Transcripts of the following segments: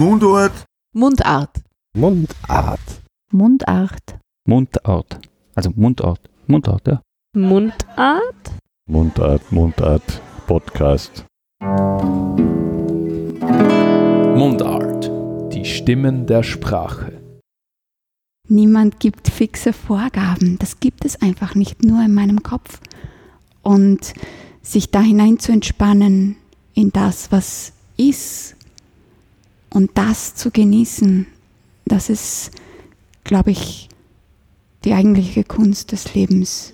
Mundart. Mundart. Mundart. Mundart. Mundart. Also Mundart. Mundart, ja. Mundart? Mundart, Mundart. Podcast. Mundart. Die Stimmen der Sprache. Niemand gibt fixe Vorgaben. Das gibt es einfach nicht nur in meinem Kopf. Und sich da hinein zu entspannen in das, was ist und das zu genießen, das ist, glaube ich, die eigentliche Kunst des Lebens.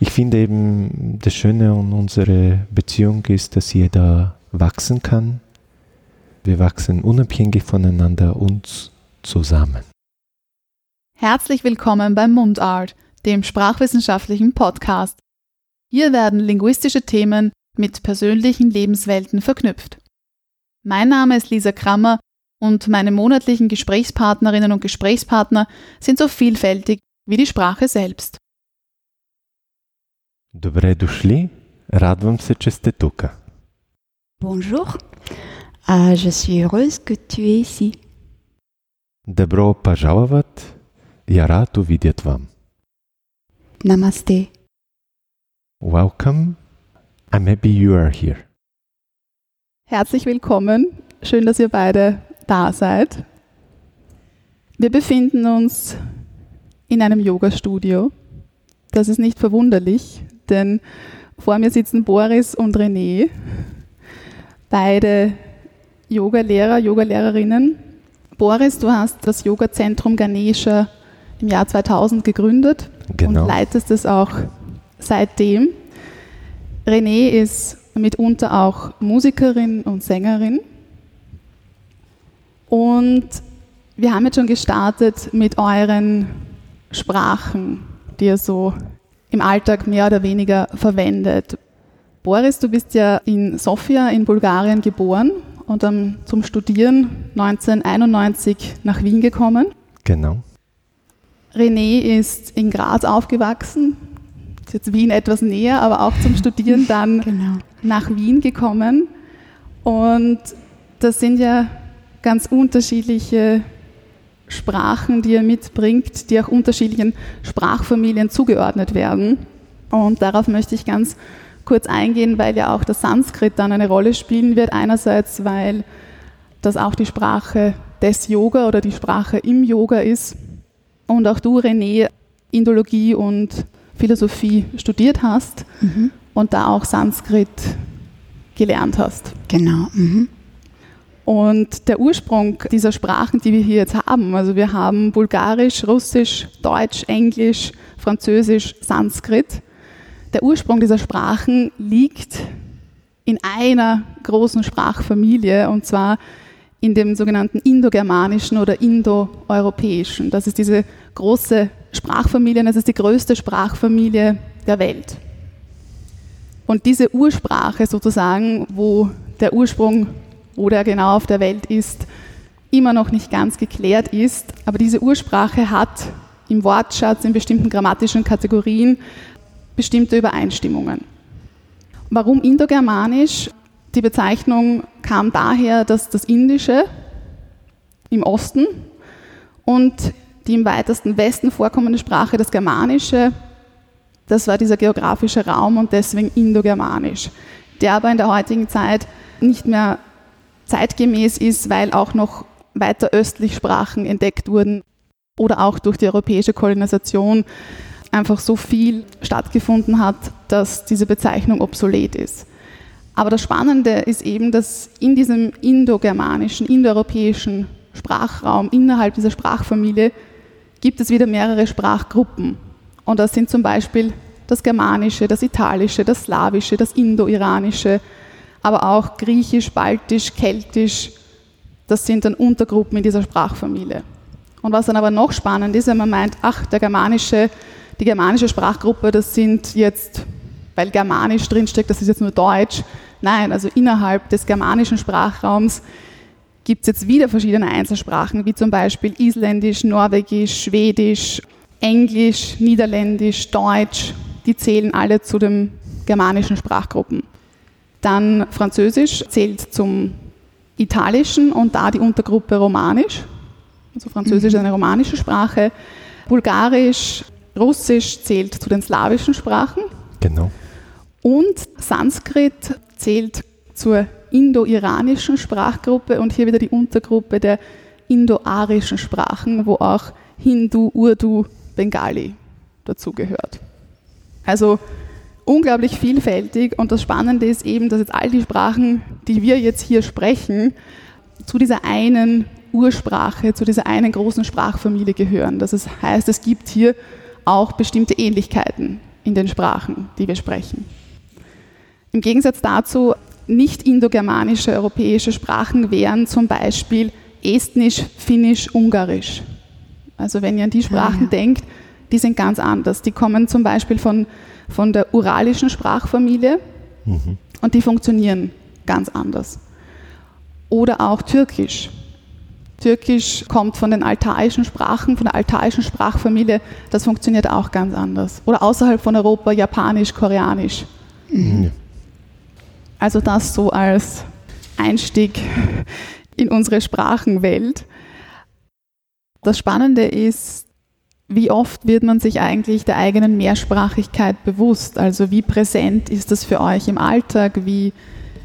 Ich finde eben, das Schöne an unserer Beziehung ist, dass jeder wachsen kann. Wir wachsen unabhängig voneinander und zusammen. Herzlich willkommen beim Mundart, dem sprachwissenschaftlichen Podcast. Hier werden linguistische Themen mit persönlichen Lebenswelten verknüpft. Mein Name ist Lisa Krammer und meine monatlichen Gesprächspartnerinnen und Gesprächspartner sind so vielfältig wie die Sprache selbst. Добре дошли. Радвам се, че сте тук. Bonjour. Ah, je suis heureuse que tu es ici. Добро пожаловать. Я рад увидеть вам. Namaste. Welcome. I'm happy you are here. Herzlich willkommen. Schön, dass ihr beide da seid. Wir befinden uns in einem Yoga-Studio. Das ist nicht verwunderlich, denn vor mir sitzen Boris und René, beide Yoga-Lehrer, Yoga-Lehrerinnen. Boris, du hast das Yoga-Zentrum Ganesha im Jahr 2000 gegründet Genau. und leitest es auch seitdem. René ist mitunter auch Musikerin und Sängerin. Und wir haben jetzt schon gestartet mit euren Sprachen, die ihr so im Alltag mehr oder weniger verwendet. Boris, du bist ja in Sofia in Bulgarien geboren und dann zum Studieren 1991 nach Wien gekommen. Genau. René ist in Graz aufgewachsen, ist jetzt Wien etwas näher, aber auch zum Studieren dann Genau. nach Wien gekommen. Und das sind ja ganz unterschiedliche Sprachen, die er mitbringt, die auch unterschiedlichen Sprachfamilien zugeordnet werden. Und darauf möchte ich ganz kurz eingehen, weil ja auch das Sanskrit dann eine Rolle spielen wird. Einerseits, weil das auch die Sprache des Yoga oder die Sprache im Yoga ist. Und auch du, René, Indologie und Philosophie studiert hast Mhm. und da auch Sanskrit gelernt hast. Genau. Mhm. Und der Ursprung dieser Sprachen, die wir hier jetzt haben, also wir haben Bulgarisch, Russisch, Deutsch, Englisch, Französisch, Sanskrit. Der Ursprung dieser Sprachen liegt in einer großen Sprachfamilie und zwar in dem sogenannten indogermanischen oder indoeuropäischen. Das ist diese große Sprachfamilie, das ist die größte Sprachfamilie der Welt. Und diese Ursprache sozusagen, wo der Ursprung, wo der genau auf der Welt ist, immer noch nicht ganz geklärt ist, aber diese Ursprache hat im Wortschatz, in bestimmten grammatischen Kategorien bestimmte Übereinstimmungen. Warum indogermanisch? Die Bezeichnung kam daher, dass das Indische im Osten und die im weitesten Westen vorkommende Sprache, das Germanische, das war dieser geografische Raum und deswegen indogermanisch, der aber in der heutigen Zeit nicht mehr zeitgemäß ist, weil auch noch weiter östlich Sprachen entdeckt wurden oder auch durch die europäische Kolonisation einfach so viel stattgefunden hat, dass diese Bezeichnung obsolet ist. Aber das Spannende ist eben, dass in diesem indogermanischen, indoeuropäischen Sprachraum, innerhalb dieser Sprachfamilie, gibt es wieder mehrere Sprachgruppen. Und das sind zum Beispiel das Germanische, das Italische, das Slawische, das Indo-Iranische, aber auch Griechisch, Baltisch, Keltisch. Das sind dann Untergruppen in dieser Sprachfamilie. Und was dann aber noch spannend ist, wenn man meint, ach, der germanische, die germanische Sprachgruppe, das sind jetzt, weil Germanisch drinsteckt, das ist jetzt nur Deutsch. Nein, also innerhalb des germanischen Sprachraums gibt es jetzt wieder verschiedene Einzelsprachen, wie zum Beispiel Isländisch, Norwegisch, Schwedisch, Englisch, Niederländisch, Deutsch. Die zählen alle zu den germanischen Sprachgruppen. Dann Französisch zählt zum Italischen und da die Untergruppe Romanisch. Also Französisch ist eine romanische Sprache. Bulgarisch, Russisch zählt zu den slawischen Sprachen. Genau. Und Sanskrit zählt zur indo-iranischen Sprachgruppe und hier wieder die Untergruppe der indo-arischen Sprachen, wo auch Hindu, Urdu, Bengali dazugehört. Also unglaublich vielfältig und das Spannende ist eben, dass jetzt all die Sprachen, die wir jetzt hier sprechen, zu dieser einen Ursprache, zu dieser einen großen Sprachfamilie gehören. Das heißt, es gibt hier auch bestimmte Ähnlichkeiten in den Sprachen, die wir sprechen. Im Gegensatz dazu, nicht indogermanische europäische Sprachen wären zum Beispiel Estnisch, Finnisch, Ungarisch. Also wenn ihr an die Sprachen ah, ja. denkt, die sind ganz anders. Die kommen zum Beispiel von, von der uralischen Sprachfamilie mhm. und die funktionieren ganz anders. Oder auch Türkisch. Türkisch kommt von den altaischen Sprachen, von der altaischen Sprachfamilie. Das funktioniert auch ganz anders. Oder außerhalb von Europa Japanisch, Koreanisch. Mhm. Also das so als Einstieg in unsere Sprachenwelt. Das Spannende ist, wie oft wird man sich eigentlich der eigenen Mehrsprachigkeit bewusst? Also wie präsent ist das für euch im Alltag? Wie,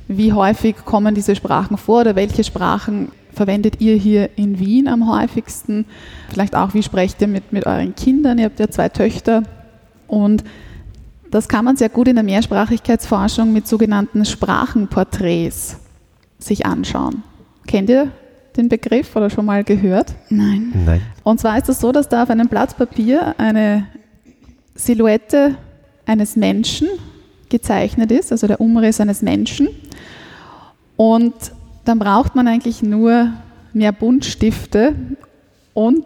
wie häufig kommen diese Sprachen vor oder welche Sprachen verwendet ihr hier in Wien am häufigsten? Vielleicht auch, wie sprecht ihr mit, mit euren Kindern? Ihr habt ja zwei Töchter. Und das kann man sehr gut in der Mehrsprachigkeitsforschung mit sogenannten Sprachenporträts sich anschauen. Kennt ihr den Begriff oder schon mal gehört? Nein. Nein. Und zwar ist es so, dass da auf einem Blatt Papier eine Silhouette eines Menschen gezeichnet ist, also der Umriss eines Menschen. Und dann braucht man eigentlich nur mehr Buntstifte und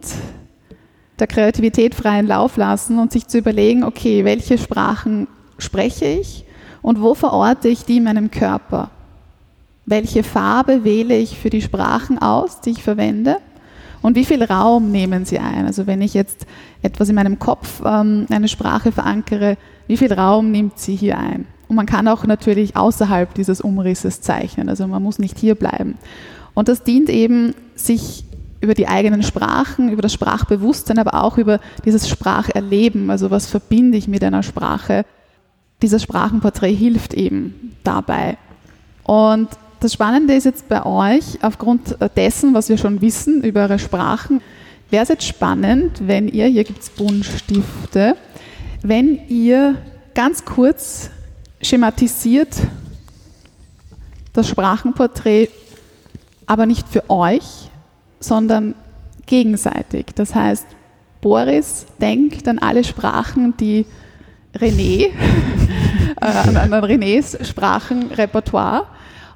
der Kreativität freien Lauf lassen und sich zu überlegen, okay, welche Sprachen spreche ich und wo verorte ich die in meinem Körper? Welche Farbe wähle ich für die Sprachen aus, die ich verwende? Und wie viel Raum nehmen sie ein? Also wenn ich jetzt etwas in meinem Kopf, ähm, eine Sprache verankere, wie viel Raum nimmt sie hier ein? Und man kann auch natürlich außerhalb dieses Umrisses zeichnen, also man muss nicht hier bleiben. Und das dient eben, sich über die eigenen Sprachen, über das Sprachbewusstsein, aber auch über dieses Spracherleben, also was verbinde ich mit einer Sprache. Dieses Sprachenporträt hilft eben dabei. Und das Spannende ist jetzt bei euch, aufgrund dessen, was wir schon wissen über eure Sprachen, wäre es jetzt spannend, wenn ihr, hier gibt es Buntstifte, wenn ihr ganz kurz schematisiert das Sprachenporträt, aber nicht für euch, sondern gegenseitig. Das heißt, Boris denkt an alle Sprachen, die René, äh, an, an Renés Sprachenrepertoire.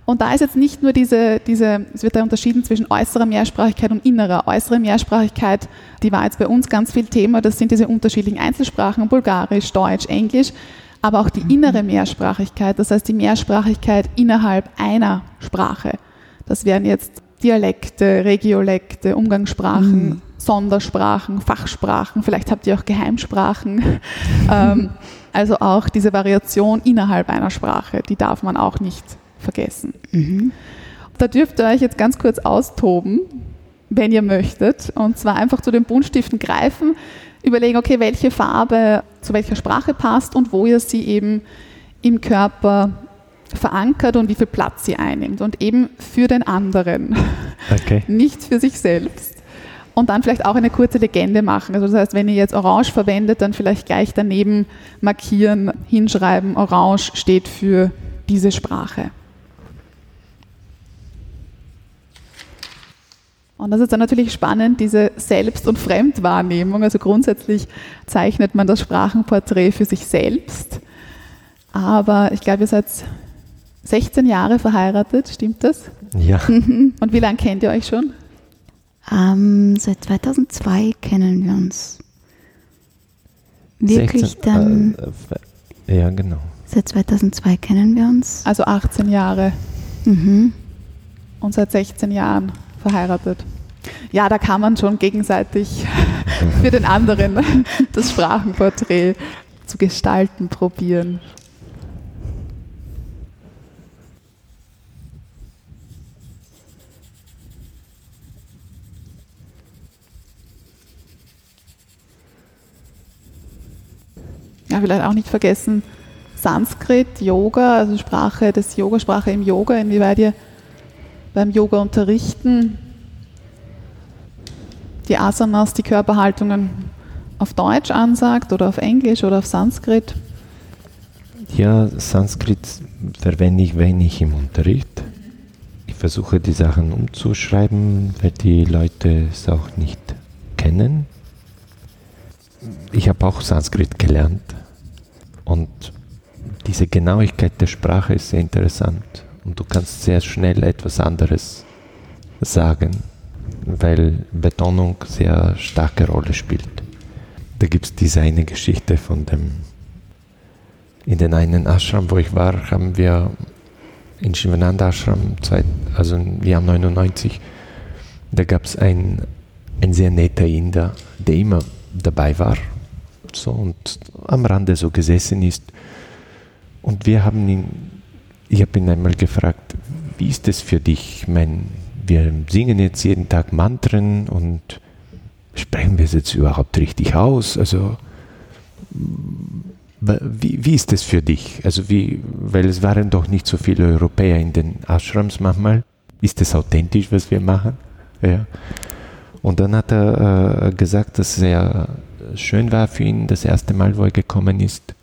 Und da ist jetzt nicht nur diese, diese, es wird da unterschieden zwischen äußerer Mehrsprachigkeit und innerer. Äußere Mehrsprachigkeit, die war jetzt bei uns ganz viel Thema, das sind diese unterschiedlichen Einzelsprachen, Bulgarisch, Deutsch, Englisch aber auch die innere Mehrsprachigkeit, das heißt die Mehrsprachigkeit innerhalb einer Sprache. Das wären jetzt Dialekte, Regiolekte, Umgangssprachen, mhm. Sondersprachen, Fachsprachen, vielleicht habt ihr auch Geheimsprachen. ähm, also auch diese Variation innerhalb einer Sprache, die darf man auch nicht vergessen. Mhm. Da dürft ihr euch jetzt ganz kurz austoben, wenn ihr möchtet, und zwar einfach zu den Buntstiften greifen überlegen, okay, welche Farbe zu welcher Sprache passt und wo ihr sie eben im Körper verankert und wie viel Platz sie einnimmt. Und eben für den anderen, okay. nicht für sich selbst. Und dann vielleicht auch eine kurze Legende machen. Also das heißt, wenn ihr jetzt Orange verwendet, dann vielleicht gleich daneben markieren, hinschreiben, Orange steht für diese Sprache. Und das ist dann natürlich spannend, diese Selbst- und Fremdwahrnehmung. Also grundsätzlich zeichnet man das Sprachenporträt für sich selbst. Aber ich glaube, ihr seid 16 Jahre verheiratet, stimmt das? Ja. Und wie lange kennt ihr euch schon? Ähm, seit 2002 kennen wir uns. Wirklich 16, dann. Äh, ja, genau. Seit 2002 kennen wir uns. Also 18 Jahre. Mhm. Und seit 16 Jahren verheiratet. Ja, da kann man schon gegenseitig für den anderen das Sprachenporträt zu gestalten probieren. Ja, vielleicht auch nicht vergessen, Sanskrit, Yoga, also Sprache des Yoga, Sprache im Yoga, inwieweit ihr beim Yoga unterrichten die Asanas, die Körperhaltungen auf Deutsch ansagt oder auf Englisch oder auf Sanskrit. Ja, Sanskrit verwende ich wenig im Unterricht. Ich versuche die Sachen umzuschreiben, weil die Leute es auch nicht kennen. Ich habe auch Sanskrit gelernt. Und diese Genauigkeit der Sprache ist sehr interessant. Und du kannst sehr schnell etwas anderes sagen, weil Betonung sehr starke Rolle spielt. Da gibt es diese eine Geschichte von dem, in den einen Ashram, wo ich war, haben wir in Shivananda Ashram, also im Jahr 99, da gab es ein, ein sehr netter Inder, der immer dabei war so, und am Rande so gesessen ist. Und wir haben ihn, ich habe ihn einmal gefragt, wie ist es für dich? Ich meine, wir singen jetzt jeden Tag Mantren und sprechen wir es jetzt überhaupt richtig aus? Also, wie, wie ist es für dich? Also, wie, weil es waren doch nicht so viele Europäer in den Ashrams manchmal. Ist es authentisch, was wir machen? Ja. Und dann hat er äh, gesagt, dass es sehr schön war für ihn, das erste Mal, wo er gekommen ist.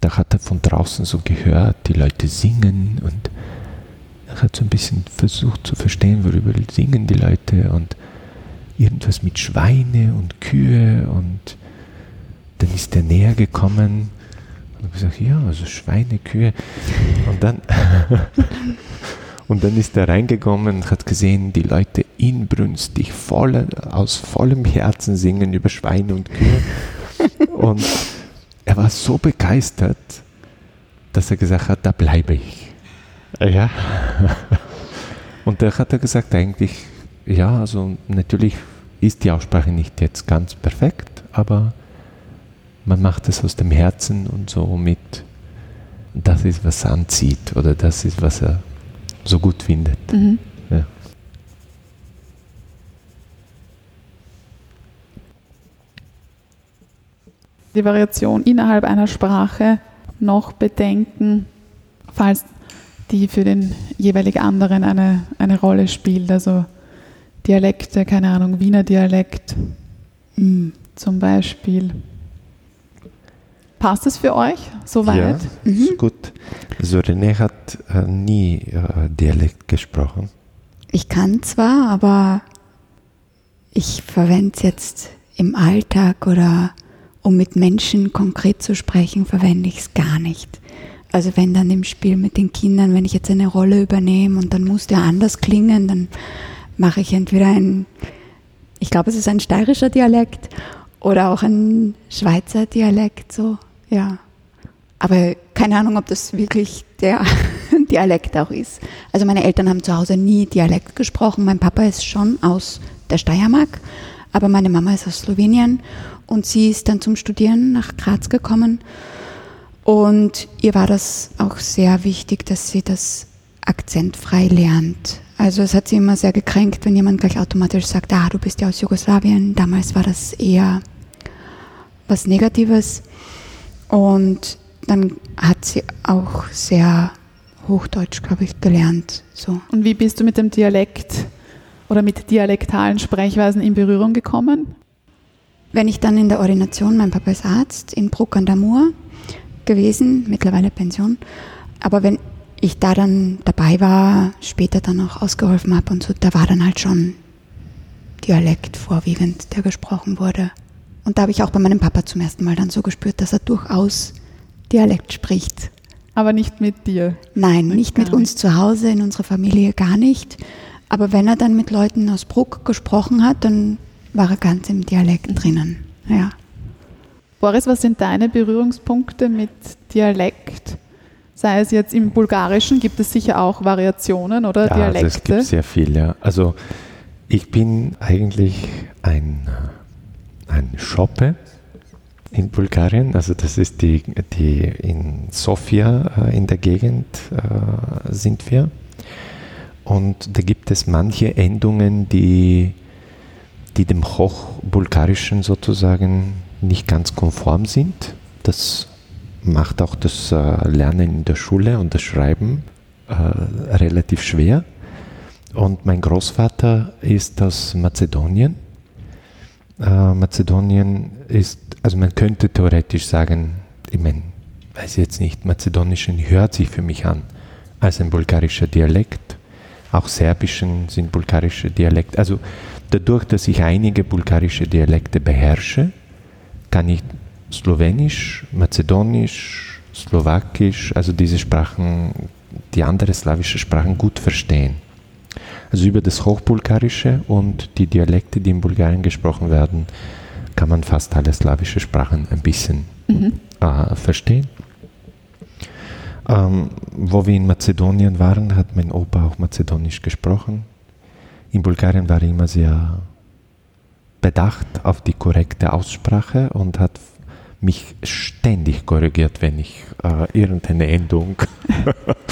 Da hat er von draußen so gehört, die Leute singen und er hat so ein bisschen versucht zu verstehen, worüber singen die Leute und irgendwas mit Schweine und Kühe und dann ist er näher gekommen und hat gesagt, ja, also Schweine, Kühe und dann und dann ist er reingekommen und hat gesehen, die Leute inbrünstig voll, aus vollem Herzen singen über Schweine und Kühe und er war so begeistert, dass er gesagt hat, da bleibe ich. Ja. Und da hat er gesagt, eigentlich, ja, also natürlich ist die Aussprache nicht jetzt ganz perfekt, aber man macht es aus dem Herzen und so mit, das ist, was er anzieht oder das ist, was er so gut findet. Mhm. Ja. Die Variation innerhalb einer Sprache noch bedenken, falls die für den jeweilig anderen eine, eine Rolle spielt. Also Dialekte, keine Ahnung, Wiener Dialekt mhm. zum Beispiel. Passt es für euch soweit? Ja, mhm. ist gut. Also René hat äh, nie äh, Dialekt gesprochen. Ich kann zwar, aber ich verwende es jetzt im Alltag oder um mit Menschen konkret zu sprechen, verwende ich es gar nicht. Also wenn dann im Spiel mit den Kindern, wenn ich jetzt eine Rolle übernehme und dann muss der anders klingen, dann mache ich entweder ein, ich glaube es ist ein steirischer Dialekt oder auch ein Schweizer Dialekt, so, ja. Aber keine Ahnung, ob das wirklich der Dialekt auch ist. Also meine Eltern haben zu Hause nie Dialekt gesprochen. Mein Papa ist schon aus der Steiermark, aber meine Mama ist aus Slowenien und sie ist dann zum Studieren nach Graz gekommen und ihr war das auch sehr wichtig, dass sie das akzentfrei lernt. Also es hat sie immer sehr gekränkt, wenn jemand gleich automatisch sagt, ah, du bist ja aus Jugoslawien. Damals war das eher was Negatives. Und dann hat sie auch sehr Hochdeutsch, glaube ich, gelernt. So. Und wie bist du mit dem Dialekt oder mit dialektalen Sprechweisen in Berührung gekommen? Wenn ich dann in der Ordination, mein Papa ist Arzt, in Bruck an der Mur, gewesen, mittlerweile Pension. Aber wenn ich da dann dabei war, später dann auch ausgeholfen habe und so, da war dann halt schon Dialekt vorwiegend, der gesprochen wurde. Und da habe ich auch bei meinem Papa zum ersten Mal dann so gespürt, dass er durchaus Dialekt spricht. Aber nicht mit dir? Nein, nicht mit uns zu Hause, in unserer Familie gar nicht. Aber wenn er dann mit Leuten aus Bruck gesprochen hat, dann war er ganz im Dialekt drinnen. Ja. Boris, was sind deine Berührungspunkte mit Dialekt? Sei es jetzt im Bulgarischen, gibt es sicher auch Variationen oder ja, Dialekte? Also es gibt sehr viele. Ja. Also ich bin eigentlich ein, ein Schoppe in Bulgarien. Also das ist die, die in Sofia äh, in der Gegend äh, sind wir. Und da gibt es manche Endungen, die, die dem Hochbulgarischen sozusagen nicht ganz konform sind. das macht auch das äh, Lernen in der Schule und das Schreiben relativ schwer. Und mein Großvater ist aus Mazedonien. Äh, Mazedonien ist, also man könnte theoretisch sagen, ich meine, weiß jetzt nicht, Mazedonischen hört sich für mich an als ein bulgarischer Dialekt. Auch Serbischen sind bulgarische Dialekte. Also dadurch, dass ich einige bulgarische Dialekte beherrsche, kann ich Slowenisch, Mazedonisch, Slowakisch, also diese Sprachen, die andere slawische Sprachen gut verstehen. Also über das Hochbulgarische und die Dialekte, die in Bulgarien gesprochen werden, kann man fast alle slawische Sprachen ein bisschen Mhm. äh, verstehen. Ähm, wo wir in Mazedonien waren, hat mein Opa auch Mazedonisch gesprochen. In Bulgarien war er immer sehr bedacht auf die korrekte Aussprache und hat mich ständig korrigiert, wenn ich äh, irgendeine Endung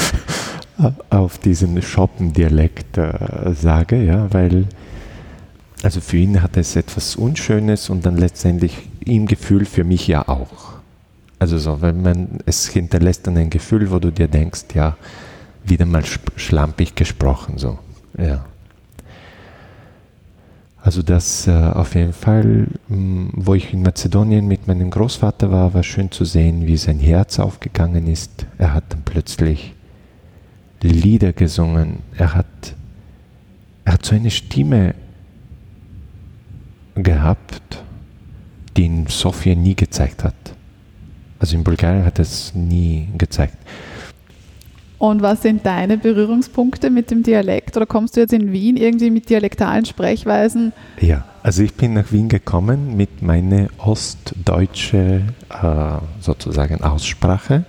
auf diesen Schoppendialekt äh, sage, ja, weil also für ihn hat es etwas Unschönes und dann letztendlich im Gefühl für mich ja auch. Also so, wenn man, es hinterlässt dann ein Gefühl, wo du dir denkst, ja, wieder mal sch- schlampig gesprochen, so, ja. Also das äh, auf jeden Fall, mh, wo ich in Mazedonien mit meinem Großvater war, war schön zu sehen, wie sein Herz aufgegangen ist. Er hat dann plötzlich Lieder gesungen. Er hat, er hat so eine Stimme gehabt, die ihn Sofia nie gezeigt hat. Also in Bulgarien hat er es nie gezeigt. Und was sind deine Berührungspunkte mit dem Dialekt? Oder kommst du jetzt in Wien irgendwie mit dialektalen Sprechweisen? Ja, also ich bin nach Wien gekommen mit meiner ostdeutsche äh, sozusagen Aussprache.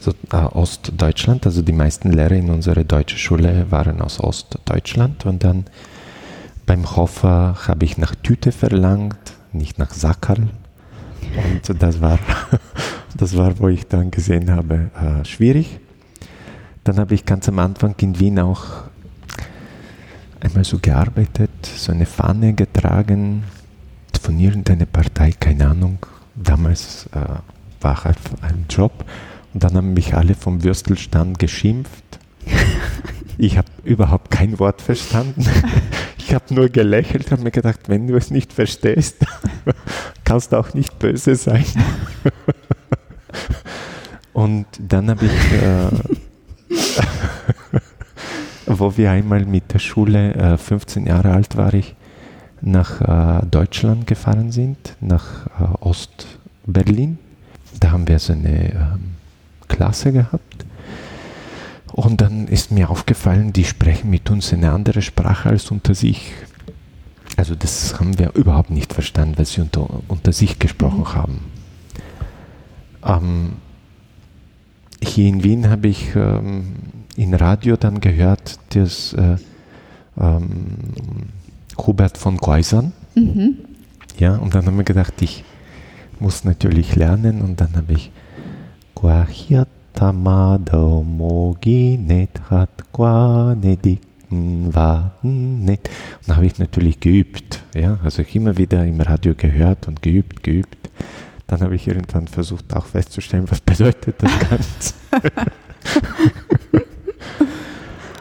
So, äh, Ostdeutschland, also die meisten Lehrer in unserer deutschen Schule waren aus Ostdeutschland und dann beim Hofer habe ich nach Tüte verlangt, nicht nach Sackerl. Und das war, das war, wo ich dann gesehen habe, äh, schwierig. Dann habe ich ganz am Anfang in Wien auch einmal so gearbeitet, so eine Fahne getragen von irgendeiner Partei, keine Ahnung. Damals äh, war halt ein Job und dann haben mich alle vom Würstelstand geschimpft. Ich habe überhaupt kein Wort verstanden. Ich habe nur gelächelt und mir gedacht, wenn du es nicht verstehst, kannst du auch nicht böse sein. Und dann habe ich, äh, wo wir einmal mit der Schule, äh, 15 Jahre alt war ich, nach äh, Deutschland gefahren sind, nach äh, Ostberlin. Da haben wir so eine ähm, Klasse gehabt. Und dann ist mir aufgefallen, die sprechen mit uns eine andere Sprache als unter sich. Also das haben wir überhaupt nicht verstanden, weil sie unter, unter sich gesprochen haben. Ähm, hier in Wien habe ich ähm, in Radio dann gehört, dass äh, ähm, Hubert von Geusern, Mhm. ja, und dann haben wir gedacht, ich muss natürlich lernen und dann habe ich Guahiatamado mogi netrat guanedikten vanet. Und dann habe ich natürlich geübt, ja, also ich immer wieder im Radio gehört und geübt, geübt. Dann habe ich irgendwann versucht auch festzustellen, was bedeutet das Ganze.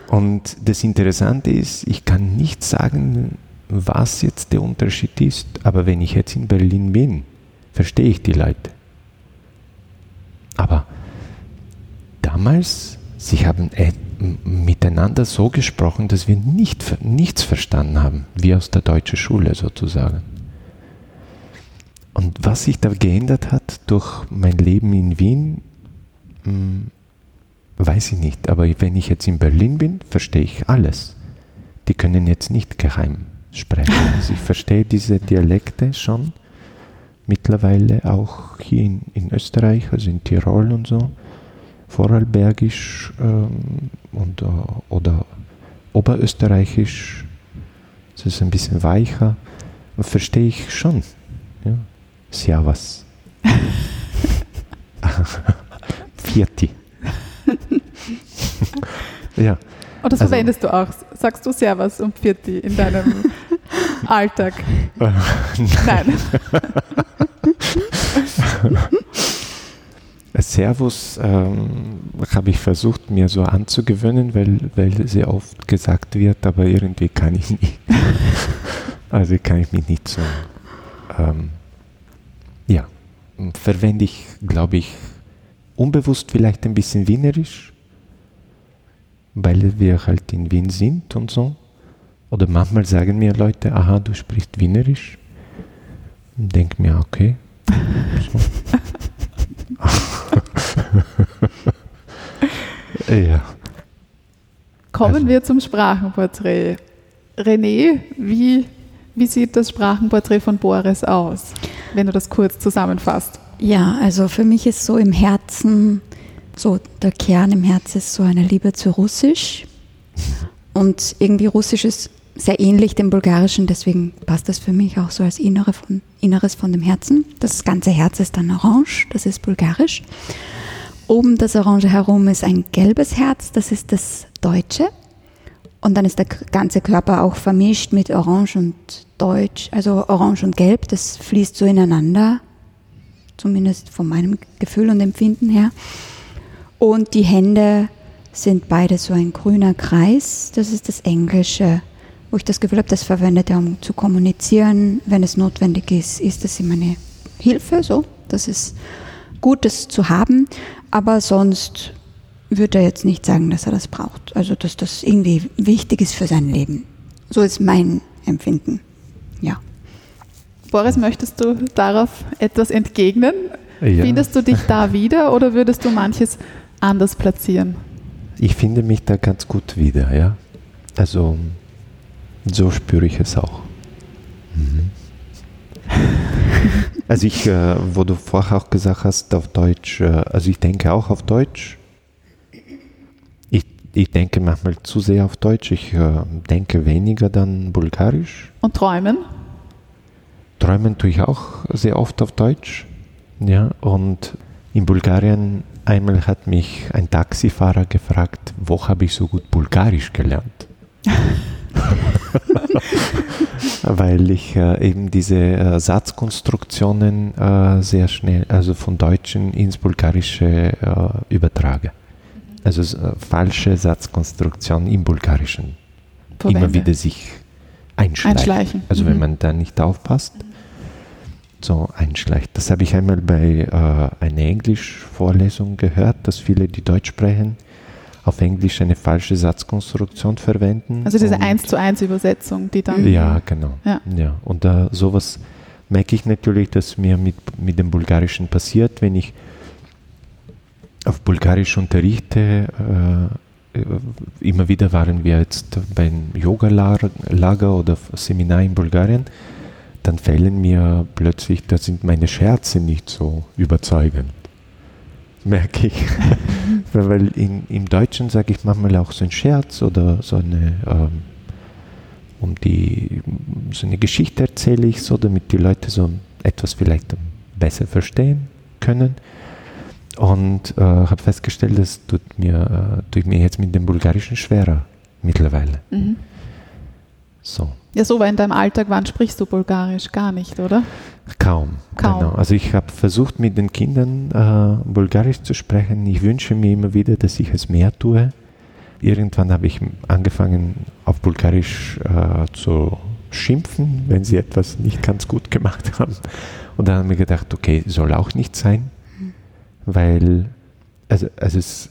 Und das Interessante ist, ich kann nicht sagen, was jetzt der Unterschied ist, aber wenn ich jetzt in Berlin bin, verstehe ich die Leute. Aber damals, sie haben äh, miteinander so gesprochen, dass wir nicht, nichts verstanden haben, wie aus der deutschen Schule sozusagen. Und was sich da geändert hat durch mein Leben in Wien, weiß ich nicht. Aber wenn ich jetzt in Berlin bin, verstehe ich alles. Die können jetzt nicht geheim sprechen. Also ich verstehe diese Dialekte schon mittlerweile auch hier in, in Österreich, also in Tirol und so, Vorarlbergisch ähm, und, äh, oder Oberösterreichisch. Das ist ein bisschen weicher. Verstehe ich schon. Ja. Servus. Vierti. ja. Und das Also- verwendest du auch. Sagst du Servus und Pfirti in deinem Alltag? Nein. Servus ähm, habe ich versucht, mir so anzugewöhnen, weil, weil sehr oft gesagt wird, aber irgendwie kann ich nicht. also kann ich mich nicht so. Ähm, ja, verwende ich, glaube ich, unbewusst vielleicht ein bisschen wienerisch, weil wir halt in Wien sind und so. Oder manchmal sagen mir Leute, aha, du sprichst wienerisch. Und denke mir, okay. So. ja. Kommen Also- wir zum Sprachenporträt. René, wie, wie sieht das Sprachenporträt von Boris aus, wenn du das kurz zusammenfasst? Ja, also für mich ist so im Herzen, so der Kern im Herzen ist so eine Liebe zu Russisch. Und irgendwie Russisch ist sehr ähnlich dem Bulgarischen, deswegen passt das für mich auch so als Innere von, Inneres von dem Herzen. Das ganze Herz ist dann orange, das ist Bulgarisch. Oben das Orange herum ist ein gelbes Herz, das ist das Deutsche. Und dann ist der ganze Körper auch vermischt mit Orange und Deutsch, also Orange und Gelb, das fließt so ineinander zumindest von meinem Gefühl und Empfinden her. Und die Hände sind beide so ein grüner Kreis. Das ist das Englische, wo ich das Gefühl habe, das verwendet er, um zu kommunizieren. Wenn es notwendig ist, ist das ihm eine Hilfe. So, das ist gut, das zu haben. Aber sonst würde er jetzt nicht sagen, dass er das braucht. Also, dass das irgendwie wichtig ist für sein Leben. So ist mein Empfinden. Ja. Boris, möchtest du darauf etwas entgegnen? Ja. Findest du dich da wieder oder würdest du manches anders platzieren? Ich finde mich da ganz gut wieder, ja. Also so spüre ich es auch. Mhm. Also ich, äh, wo du vorher auch gesagt hast, auf Deutsch, äh, also ich denke auch auf Deutsch. Ich, ich denke manchmal zu sehr auf Deutsch. Ich äh, denke weniger dann Bulgarisch. Und träumen? Träumen tue ich auch sehr oft auf Deutsch. Ja, und in Bulgarien einmal hat mich ein Taxifahrer gefragt, wo habe ich so gut Bulgarisch gelernt? Weil ich äh, eben diese äh, Satzkonstruktionen äh, sehr schnell, also von Deutschen ins Bulgarische äh, übertrage. Also äh, falsche Satzkonstruktion im Bulgarischen immer Verwende. wieder sich einschleichen. Einschleichen. Also wenn Mhm. man da nicht aufpasst, so einschleicht. Das habe ich einmal bei äh, einer Englischvorlesung gehört, dass viele, die Deutsch sprechen, auf Englisch eine falsche Satzkonstruktion verwenden. Also diese und- 1 zu 1 Übersetzung, die dann. Ja, genau. Ja. Ja. Und da sowas merke ich natürlich, dass mir mit, mit dem Bulgarischen passiert, wenn ich auf Bulgarisch unterrichte. Äh, immer wieder waren wir jetzt beim Yoga-Lager oder Seminar in Bulgarien, dann fällen mir plötzlich, da sind meine Scherze nicht so überzeugend. Merke ich. Weil in, im Deutschen sage ich manchmal auch so ein Scherz oder so eine, ähm, um die, so eine Geschichte erzähle ich so, damit die Leute so etwas vielleicht besser verstehen können. Und äh, habe festgestellt, das tut mir, äh, tut mir jetzt mit dem Bulgarischen schwerer mittlerweile. Mhm. So. Ja, so, weil in deinem Alltag, wann sprichst du Bulgarisch? Gar nicht, oder? Kaum. Kaum. Genau. Also ich habe versucht mit den Kindern äh, Bulgarisch zu sprechen. Ich wünsche mir immer wieder, dass ich es mehr tue. Irgendwann habe ich angefangen auf Bulgarisch äh, zu schimpfen, wenn sie etwas nicht ganz gut gemacht haben. Und dann habe ich gedacht, okay, soll auch nicht sein, weil also, also es,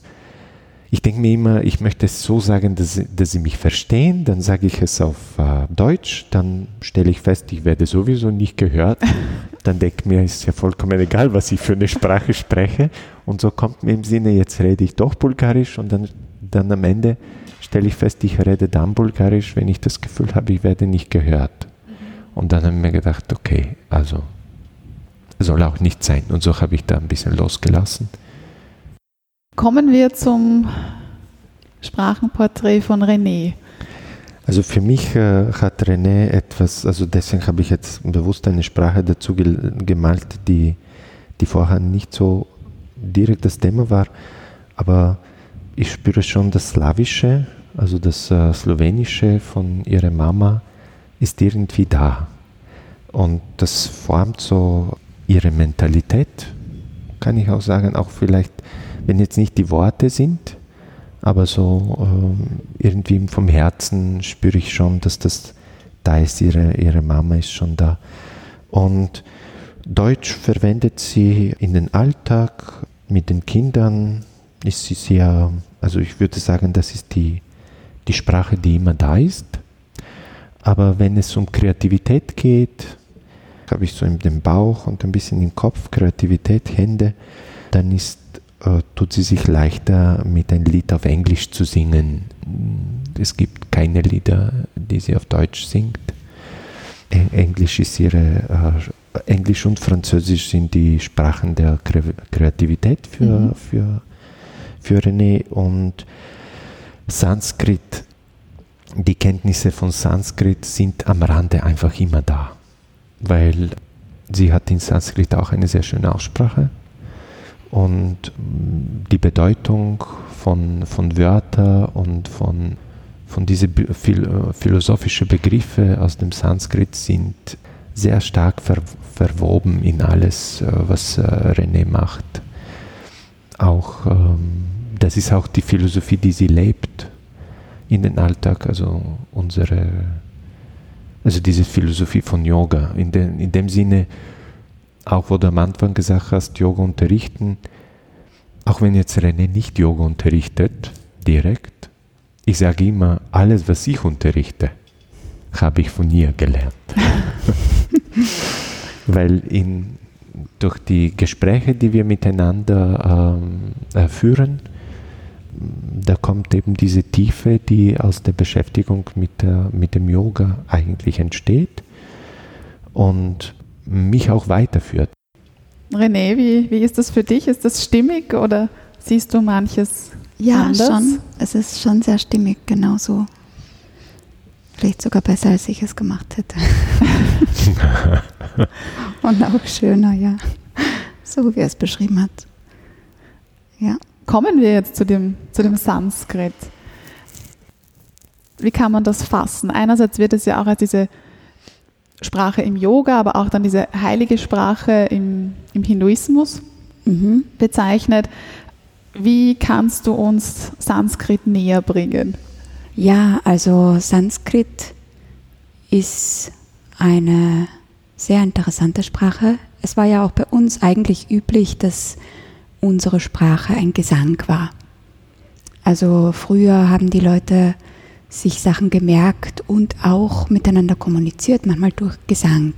ich denke mir immer, ich möchte es so sagen, dass, sie- dass sie mich verstehen, dann sage ich es auf äh, Deutsch, dann stelle ich fest, ich werde sowieso nicht gehört, dann denke ich mir, ist ja vollkommen egal, was ich für eine Sprache spreche und so kommt mir im Sinne, jetzt rede ich doch Bulgarisch und dann, dann am Ende stelle ich fest, ich rede dann Bulgarisch, wenn ich das Gefühl habe, ich werde nicht gehört. Und dann habe ich mir gedacht, okay, also soll auch nicht sein. Und so habe ich da ein bisschen losgelassen. Kommen wir zum Sprachenporträt von René. Also für mich äh, hat René etwas, also deswegen habe ich jetzt bewusst eine Sprache dazu gemalt, die, die vorher nicht so direkt das Thema war, aber ich spüre schon das Slawische, also das äh, Slowenische von ihrer Mama ist irgendwie da. Und das formt so ihre Mentalität, kann ich auch sagen, auch vielleicht, wenn jetzt nicht die Worte sind, aber so ähm, irgendwie vom Herzen spüre ich schon, dass das da ist, ihre, ihre Mama ist schon da. Und Deutsch verwendet sie in den Alltag mit den Kindern, ist sie sehr, also ich würde sagen, das ist die, die Sprache, die immer da ist. Aber wenn es um Kreativität geht, habe ich so in dem Bauch und ein bisschen im Kopf Kreativität, Hände, dann ist, äh, tut sie sich leichter, mit ein Lied auf Englisch zu singen. Es gibt keine Lieder, die sie auf Deutsch singt. Englisch ist ihre, äh, Englisch und Französisch sind die Sprachen der Kreativität für, mhm. für, für René und Sanskrit, die Kenntnisse von Sanskrit sind am Rande einfach immer da weil sie hat in Sanskrit auch eine sehr schöne Aussprache und die Bedeutung von, von Wörtern und von, von diesen philosophischen Begriffe aus dem Sanskrit sind sehr stark ver, verwoben in alles, äh, was äh, René macht. Auch, ähm, das ist auch die Philosophie, die sie lebt in den Alltag, also unsere also diese Philosophie von Yoga. In, den, in dem Sinne, auch wo du am Anfang gesagt hast, Yoga unterrichten, auch wenn jetzt René nicht Yoga unterrichtet, direkt, ich sage immer, alles, was ich unterrichte, habe ich von ihr gelernt. Weil in, durch die Gespräche, die wir miteinander ähm, führen, da kommt eben diese Tiefe, die aus der Beschäftigung mit, der, mit dem Yoga eigentlich entsteht und mich auch weiterführt. René, wie, wie ist das für dich? Ist das stimmig oder siehst du manches ja, anders? Ja, schon. Es ist schon sehr stimmig, genauso. Vielleicht sogar besser, als ich es gemacht hätte. und auch schöner, ja. So wie er es beschrieben hat. Ja kommen wir jetzt zu dem, zu dem Sanskrit. Wie kann man das fassen? Einerseits wird es ja auch als diese Sprache im Yoga, aber auch dann diese heilige Sprache im, im Hinduismus mhm. bezeichnet. Wie kannst du uns Sanskrit näher bringen? Ja, also Sanskrit ist eine sehr interessante Sprache. Es war ja auch bei uns eigentlich üblich, dass unsere Sprache ein Gesang war. Also früher haben die Leute sich Sachen gemerkt und auch miteinander kommuniziert, manchmal durch Gesang.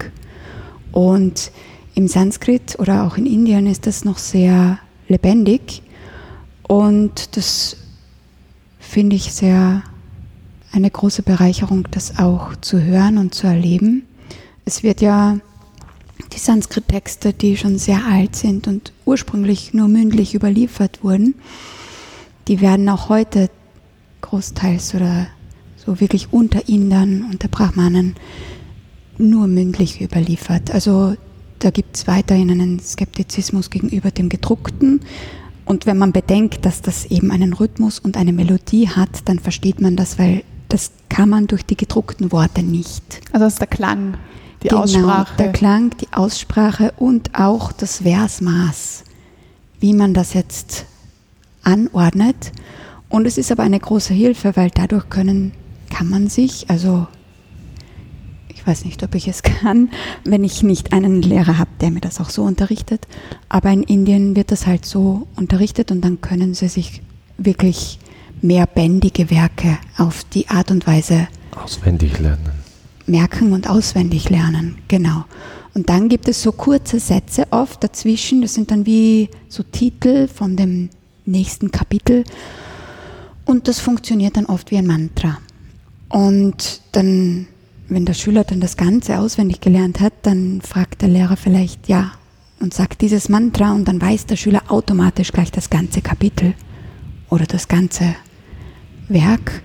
Und im Sanskrit oder auch in Indien ist das noch sehr lebendig und das finde ich sehr eine große Bereicherung, das auch zu hören und zu erleben. Es wird ja die Sanskrit-Texte, die schon sehr alt sind und ursprünglich nur mündlich überliefert wurden, die werden auch heute großteils oder so wirklich unter Indern, unter Brahmanen nur mündlich überliefert. Also da gibt es weiterhin einen Skeptizismus gegenüber dem gedruckten. Und wenn man bedenkt, dass das eben einen Rhythmus und eine Melodie hat, dann versteht man das, weil das kann man durch die gedruckten Worte nicht. Also das ist der Klang die genau, Aussprache. Der Klang, die Aussprache und auch das Versmaß, wie man das jetzt anordnet. Und es ist aber eine große Hilfe, weil dadurch können, kann man sich, also ich weiß nicht, ob ich es kann, wenn ich nicht einen Lehrer habe, der mir das auch so unterrichtet, aber in Indien wird das halt so unterrichtet und dann können sie sich wirklich mehr bändige Werke auf die Art und Weise auswendig lernen merken und auswendig lernen, genau. Und dann gibt es so kurze Sätze oft dazwischen, das sind dann wie so Titel von dem nächsten Kapitel und das funktioniert dann oft wie ein Mantra. Und dann, wenn der Schüler dann das Ganze auswendig gelernt hat, dann fragt der Lehrer vielleicht ja und sagt dieses Mantra und dann weiß der Schüler automatisch gleich das ganze Kapitel oder das ganze Werk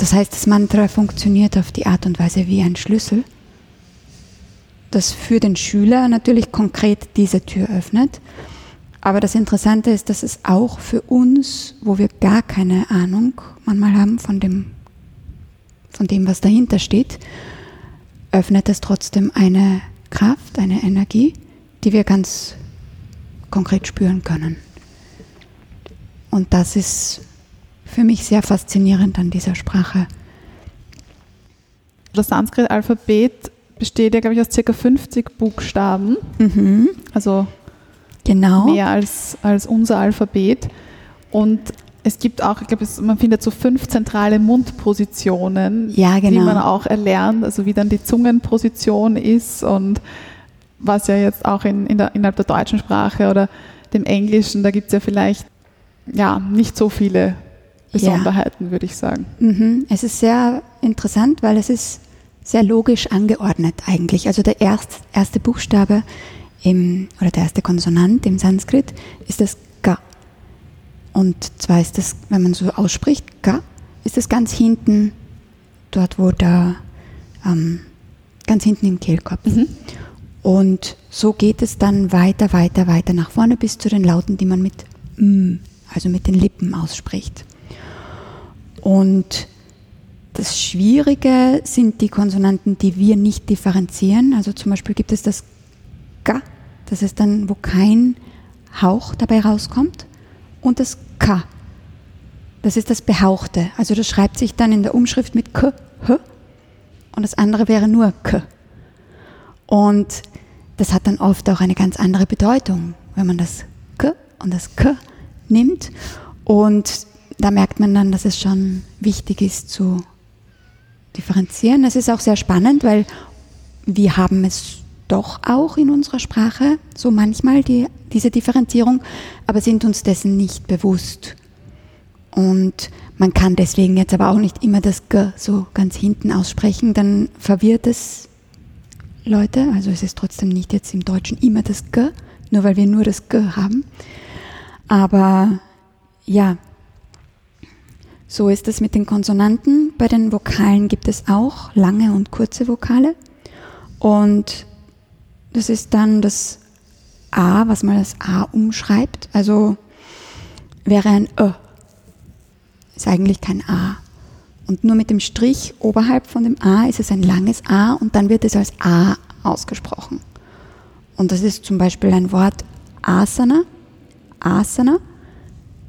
das heißt, das Mantra funktioniert auf die Art und Weise wie ein Schlüssel, das für den Schüler natürlich konkret diese Tür öffnet. Aber das Interessante ist, dass es auch für uns, wo wir gar keine Ahnung manchmal haben von dem, von dem, was dahinter steht, öffnet es trotzdem eine Kraft, eine Energie, die wir ganz konkret spüren können. Und das ist für mich sehr faszinierend an dieser Sprache. Das Sanskrit-Alphabet besteht ja, glaube ich, aus ca. 50 Buchstaben, Mhm, also genau. mehr als, als unser Alphabet. Und es gibt auch, ich glaube, man findet so fünf zentrale Mundpositionen, Ja, die man genau. auch erlernt, also wie dann die Zungenposition ist und was ja jetzt auch in, in der, innerhalb der deutschen Sprache oder dem Englischen, da gibt es ja vielleicht ja, nicht so viele Besonderheiten, würde ich sagen. Mhm. Es ist sehr interessant, weil es ist sehr logisch angeordnet eigentlich. Also der erst, erste Buchstabe im, oder der erste Konsonant im Sanskrit ist das. Und zwar ist das, wenn man so ausspricht, Ga, ist das ganz hinten, dort wo der, ähm, ganz hinten im Kehlkopf. Und so geht es dann weiter, weiter, weiter nach vorne bis zu den Lauten, die man mit M, also mit den Lippen ausspricht. Und das Schwierige sind die Konsonanten, die wir nicht differenzieren. Also zum Beispiel gibt es das Ga, das ist dann, wo kein Hauch dabei rauskommt, und das K, das ist das Behauchte. Also das schreibt sich dann in der Umschrift mit K, H, und das andere wäre nur K. Und das hat dann oft auch eine ganz andere Bedeutung, wenn man das K und das K nimmt. Und da merkt man dann, dass es schon wichtig ist zu differenzieren. Es ist auch sehr spannend, weil wir haben es doch auch in unserer Sprache, so manchmal die, diese Differenzierung, aber sind uns dessen nicht bewusst. Und man kann deswegen jetzt aber auch nicht immer das G so ganz hinten aussprechen, dann verwirrt es Leute. Also es ist trotzdem nicht jetzt im Deutschen immer das G, nur weil wir nur das G haben. Aber ja, so ist es mit den Konsonanten. Bei den Vokalen gibt es auch lange und kurze Vokale. Und das ist dann das A, was man als A umschreibt. Also wäre ein Ö. Ist eigentlich kein A. Und nur mit dem Strich oberhalb von dem A ist es ein langes A und dann wird es als A ausgesprochen. Und das ist zum Beispiel ein Wort Asana. Asana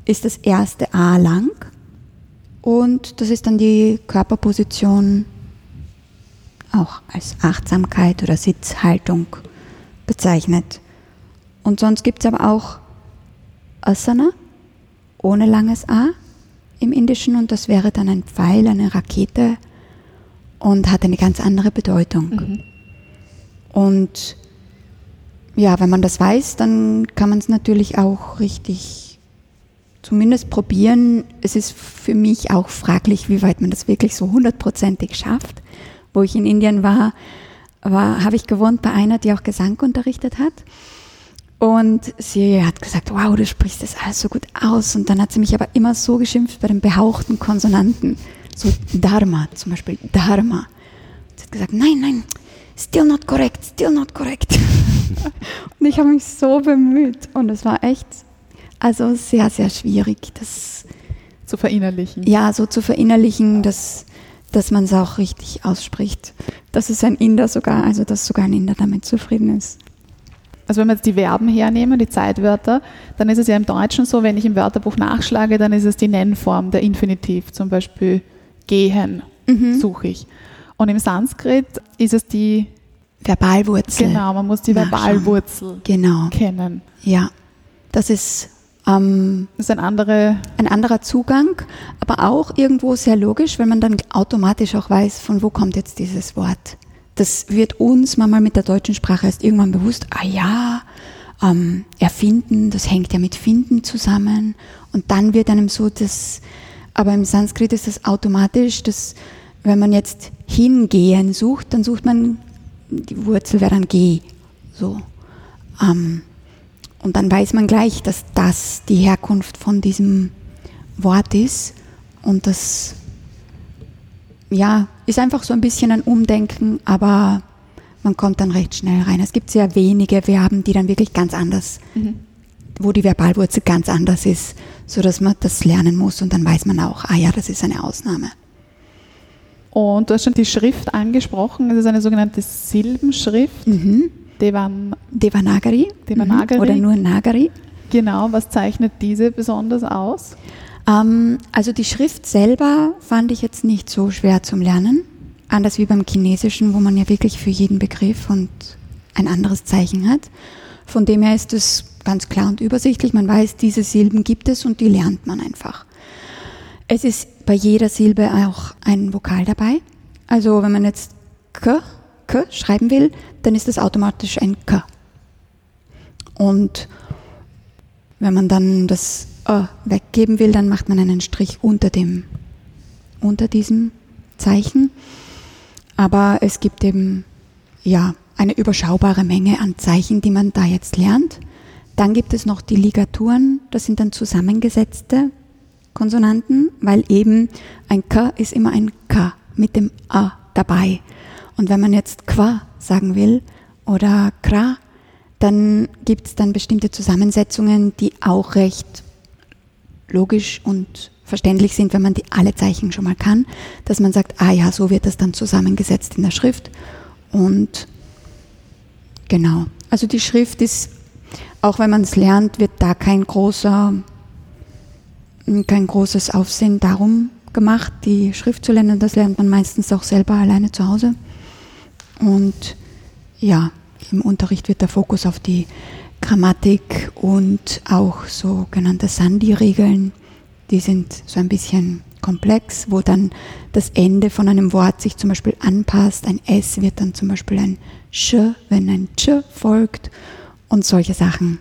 ist das erste A lang und das ist dann die Körperposition auch als Achtsamkeit oder Sitzhaltung bezeichnet. Und sonst gibt es aber auch Asana ohne langes A im Indischen und das wäre dann ein Pfeil, eine Rakete und hat eine ganz andere Bedeutung. Und ja, wenn man das weiß, dann kann man es natürlich auch richtig zumindest probieren. Es ist für mich auch fraglich, wie weit man das wirklich so hundertprozentig schafft. Wo ich in Indien war habe ich gewohnt bei einer, die auch Gesang unterrichtet hat. Und sie hat gesagt, wow, du sprichst das alles so gut aus. Und dann hat sie mich aber immer so geschimpft bei den behauchten Konsonanten. So Dharma, zum Beispiel Dharma. Sie hat gesagt, nein, nein, still not correct, still not correct. und ich habe mich so bemüht. Und es war echt, also sehr, sehr schwierig, das Zu verinnerlichen. ja so zu verinnerlichen, dass, dass man es auch richtig ausspricht. Dass es ein Inder sogar, also dass sogar ein Inder damit zufrieden ist. Also wenn wir jetzt die Verben hernehmen, die Zeitwörter, dann ist es ja im Deutschen so, wenn ich im Wörterbuch nachschlage, dann ist es die Nennform, der Infinitiv, zum Beispiel gehen suche ich. Und im Sanskrit ist es die, Verbalwurzel. genau, man muss die. Verbalwurzel Genau, kennen. ja. Das ist ähm, Das ist ein andere, ein anderer Zugang, aber auch irgendwo sehr logisch, weil man dann automatisch auch weiß, von wo kommt jetzt dieses Wort. Das wird uns manchmal mit der deutschen Sprache erst irgendwann bewusst, ah ja, ähm, erfinden, das hängt ja mit finden zusammen. Und dann wird einem so das, aber im Sanskrit ist das automatisch, dass wenn man jetzt hingehen sucht, dann sucht man, die Wurzel wäre dann geh. So. Ähm, und dann weiß man gleich, dass das die Herkunft von diesem Wort ist. Und das, ja, ist einfach so ein bisschen ein Umdenken, aber man kommt dann recht schnell rein. Es gibt sehr wenige Verben, die dann wirklich ganz anders, wo die Verbalwurzel ganz anders ist, so dass man das lernen muss und dann weiß man auch, ah ja, das ist eine Ausnahme. Und du hast schon die Schrift angesprochen. Es ist eine sogenannte Silbenschrift. Mhm. Devan, Devanagari. Devanagari. Mhm. Oder nur Nagari. genau, was zeichnet diese besonders aus? Ähm, also die Schrift selber fand ich jetzt nicht so schwer zum Lernen. Anders wie beim Chinesischen, wo man ja wirklich für jeden Begriff und ein anderes Zeichen hat. Von dem her ist es ganz klar und übersichtlich. Man weiß, diese Silben gibt es und die lernt man einfach. Es ist bei jeder Silbe auch ein Vokal dabei. Also wenn man jetzt K, K schreiben will, dann ist das automatisch ein K. Und wenn man dann das Ö weggeben will, dann macht man einen Strich unter dem, unter diesem Zeichen. Aber es gibt eben, ja, eine überschaubare Menge an Zeichen, die man da jetzt lernt. Dann gibt es noch die Ligaturen, das sind dann zusammengesetzte Konsonanten, weil eben ein K ist immer ein K mit dem A dabei. Und wenn man jetzt Qua sagen will oder Kra, dann gibt es dann bestimmte Zusammensetzungen, die auch recht logisch und verständlich sind, wenn man die alle Zeichen schon mal kann, dass man sagt, ah ja, so wird das dann zusammengesetzt in der Schrift. Und genau, also die Schrift ist, auch wenn man es lernt, wird da kein großer, kein großes Aufsehen darum gemacht, die Schrift zu lernen. Das lernt man meistens auch selber alleine zu Hause. Und ja, im Unterricht wird der Fokus auf die Grammatik und auch sogenannte Sandi-Regeln, die sind so ein bisschen komplex, wo dann das Ende von einem Wort sich zum Beispiel anpasst. Ein S wird dann zum Beispiel ein Sch, wenn ein Ch folgt und solche Sachen.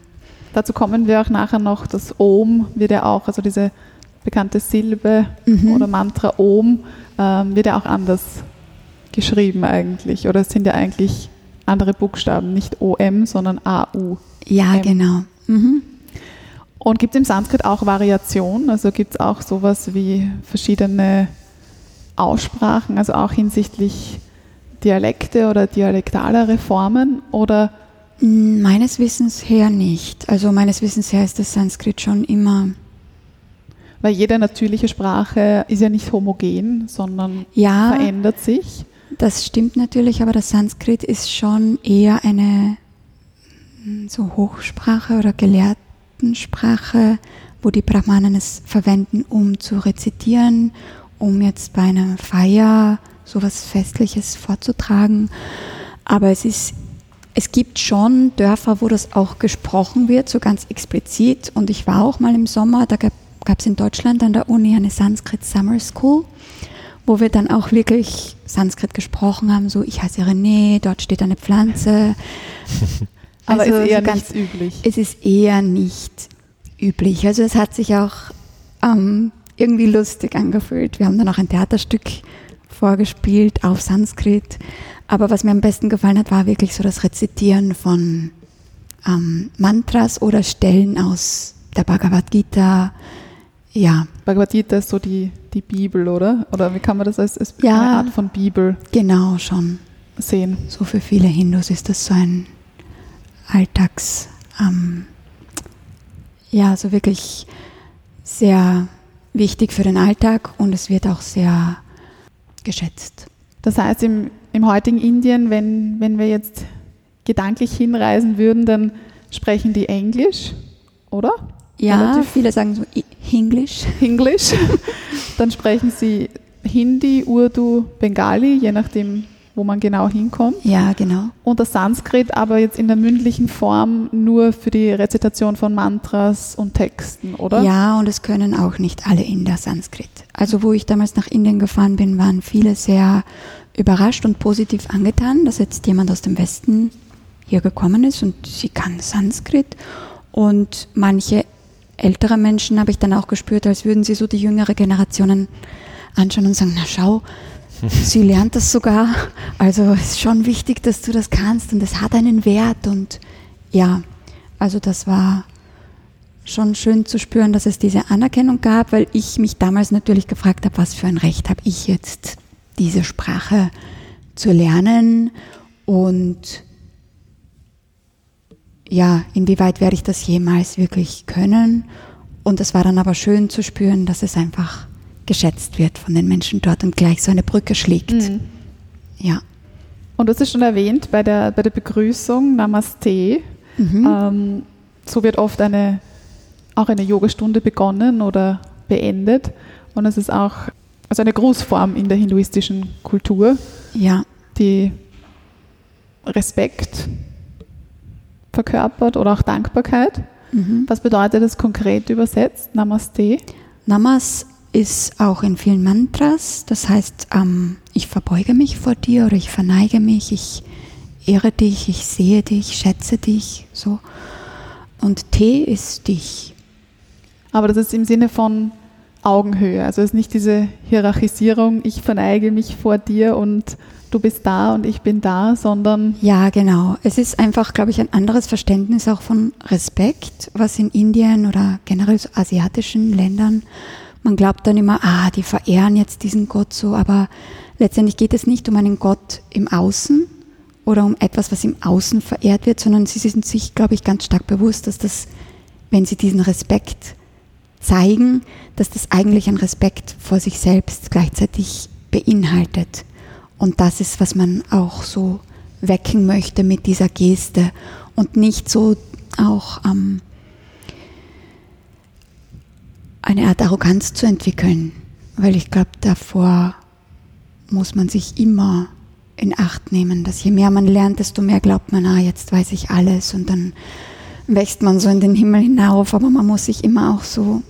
Dazu kommen wir auch nachher noch. Das Om wird ja auch, also diese bekannte Silbe Mhm. oder Mantra Om, ähm, wird ja auch anders geschrieben eigentlich. Oder es sind ja eigentlich andere Buchstaben, nicht OM, sondern AU. Ja, genau. Mhm. Und gibt es im Sanskrit auch Variationen? Also gibt es auch sowas wie verschiedene Aussprachen, also auch hinsichtlich Dialekte oder dialektalere Formen? Oder Mm, Meines Wissens her nicht. Also meines Wissens her ist das Sanskrit schon immer, weil jede natürliche Sprache ist ja nicht homogen, sondern ja, verändert sich. Das stimmt natürlich, aber das Sanskrit ist schon eher eine mm, so Hochsprache oder Gelehrtensprache, wo die Brahmanen es verwenden, um zu rezitieren, um jetzt bei einer Feier sowas Festliches vorzutragen. Aber es ist, es gibt schon Dörfer, wo das auch gesprochen wird, so ganz explizit. Und ich war auch mal im Sommer, da gab es in Deutschland an der Uni eine Sanskrit Summer School wo wir dann auch wirklich Sanskrit gesprochen haben, so ich heiße René, dort steht eine Pflanze. Aber Also ist eher so ganz- nicht üblich. Es ist eher nicht üblich. Also es hat sich auch ähm, irgendwie lustig angefühlt. Wir haben dann auch ein Theaterstück vorgespielt auf Sanskrit. Aber was mir am besten gefallen hat, war wirklich so das Rezitieren von ähm, Mantras oder Stellen aus der Bhagavad Gita. Ja, Bhagavad Gita ist so die, die Bibel, oder? Oder wie kann man das als, als Ja. eine Art von Bibel genau schon. sehen? So für viele Hindus ist das so ein Alltags, ähm, ja, so wirklich sehr wichtig für den Alltag und es wird auch sehr geschätzt. Das heißt, im, im heutigen Indien, wenn, wenn wir jetzt gedanklich hinreisen würden, dann sprechen die Englisch, oder? Ja, Relativ- viele sagen so Englisch. Englisch. dann sprechen sie Hindi, Urdu, Bengali, je nachdem, wo man genau hinkommt. Ja, genau. Und das Sanskrit aber jetzt in der mündlichen Form nur für die Rezitation von Mantras und Texten, oder? Ja, und es können auch nicht alle Inder Sanskrit. Also wo ich damals nach Indien gefahren bin, waren viele sehr überrascht und positiv angetan, dass jetzt jemand aus dem Westen hier gekommen ist und sie kann Sanskrit. Und manche ältere Menschen habe ich dann auch gespürt, als würden sie so die jüngere Generationen anschauen und sagen, na schau, sie lernt das sogar. Also es ist schon wichtig, dass du das kannst und es hat einen Wert. Und ja, also das war schon schön zu spüren, dass es diese Anerkennung gab, weil ich mich damals natürlich gefragt habe, was für ein Recht habe ich jetzt, diese Sprache zu lernen und ja, inwieweit werde ich das jemals wirklich können? Und es war dann aber schön zu spüren, dass es einfach geschätzt wird von den Menschen dort und gleich so eine Brücke schlägt. Mhm. Ja. Und du hast es schon erwähnt bei der, bei der Begrüßung Namaste. Mhm. Ähm, so wird oft eine, auch eine Yogastunde begonnen oder beendet. Und es ist auch also eine Grußform in der hinduistischen Kultur, ja. die Respekt verkörpert oder auch Dankbarkeit. Mhm. Was bedeutet das konkret übersetzt? Namaste? Namas ist auch in vielen Mantras. Das heißt, ähm, ich verbeuge mich vor dir oder ich verneige mich, ich ehre dich, ich sehe dich, schätze dich. So. Und T ist dich. Aber das ist im Sinne von Augenhöhe. Also es ist nicht diese Hierarchisierung, ich verneige mich vor dir und du bist da und ich bin da, sondern Ja, genau. Es ist einfach, glaube ich, ein anderes Verständnis auch von Respekt, was in Indien oder generell so asiatischen Ländern, man glaubt dann immer, ah, die verehren jetzt diesen Gott so, aber letztendlich geht es nicht um einen Gott im Außen oder um etwas, was im Außen verehrt wird, sondern sie sind sich, glaube ich, ganz stark bewusst, dass das, wenn sie diesen Respekt zeigen, dass das eigentlich ein Respekt vor sich selbst gleichzeitig beinhaltet. Und das ist, was man auch so wecken möchte mit dieser Geste. Und nicht so auch ähm, eine Art Arroganz zu entwickeln, weil ich glaube, davor muss man sich immer in Acht nehmen, dass je mehr man lernt, desto mehr glaubt man, ah, jetzt weiß ich alles und dann wächst man so in den Himmel hinauf, aber man muss sich immer auch so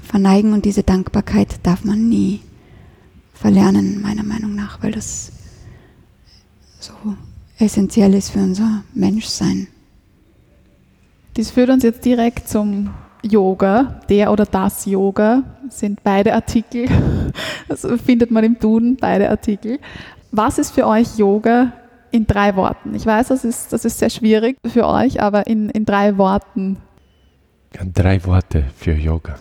verneigen und diese Dankbarkeit darf man nie verlernen, meiner Meinung nach, weil das so essentiell ist für unser Menschsein. dies führt uns jetzt direkt zum Yoga. Der oder das Yoga sind beide Artikel. Also findet man im Duden beide Artikel. Was ist für euch Yoga in drei Worten? Ich weiß, das ist, das ist sehr schwierig für euch, aber in, in drei Worten. Drei Worte für Yoga.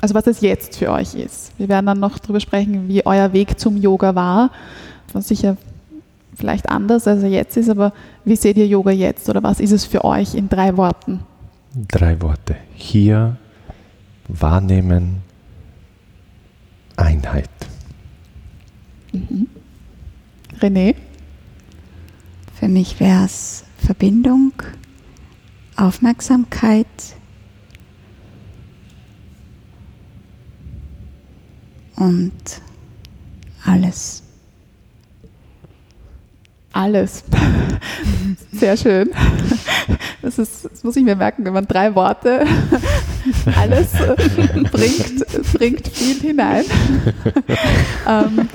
Also was es jetzt für euch ist. Wir werden dann noch darüber sprechen, wie euer Weg zum Yoga war. Was sicher vielleicht anders, als er jetzt ist, aber wie seht ihr Yoga jetzt oder was ist es für euch in drei Worten? Drei Worte. Hier wahrnehmen, Einheit. René? Für mich wäre es Verbindung, Aufmerksamkeit, und alles. Alles. Sehr schön. Das, ist, das muss ich mir merken, wenn man drei Worte alles äh, bringt, bringt viel hinein. Ähm,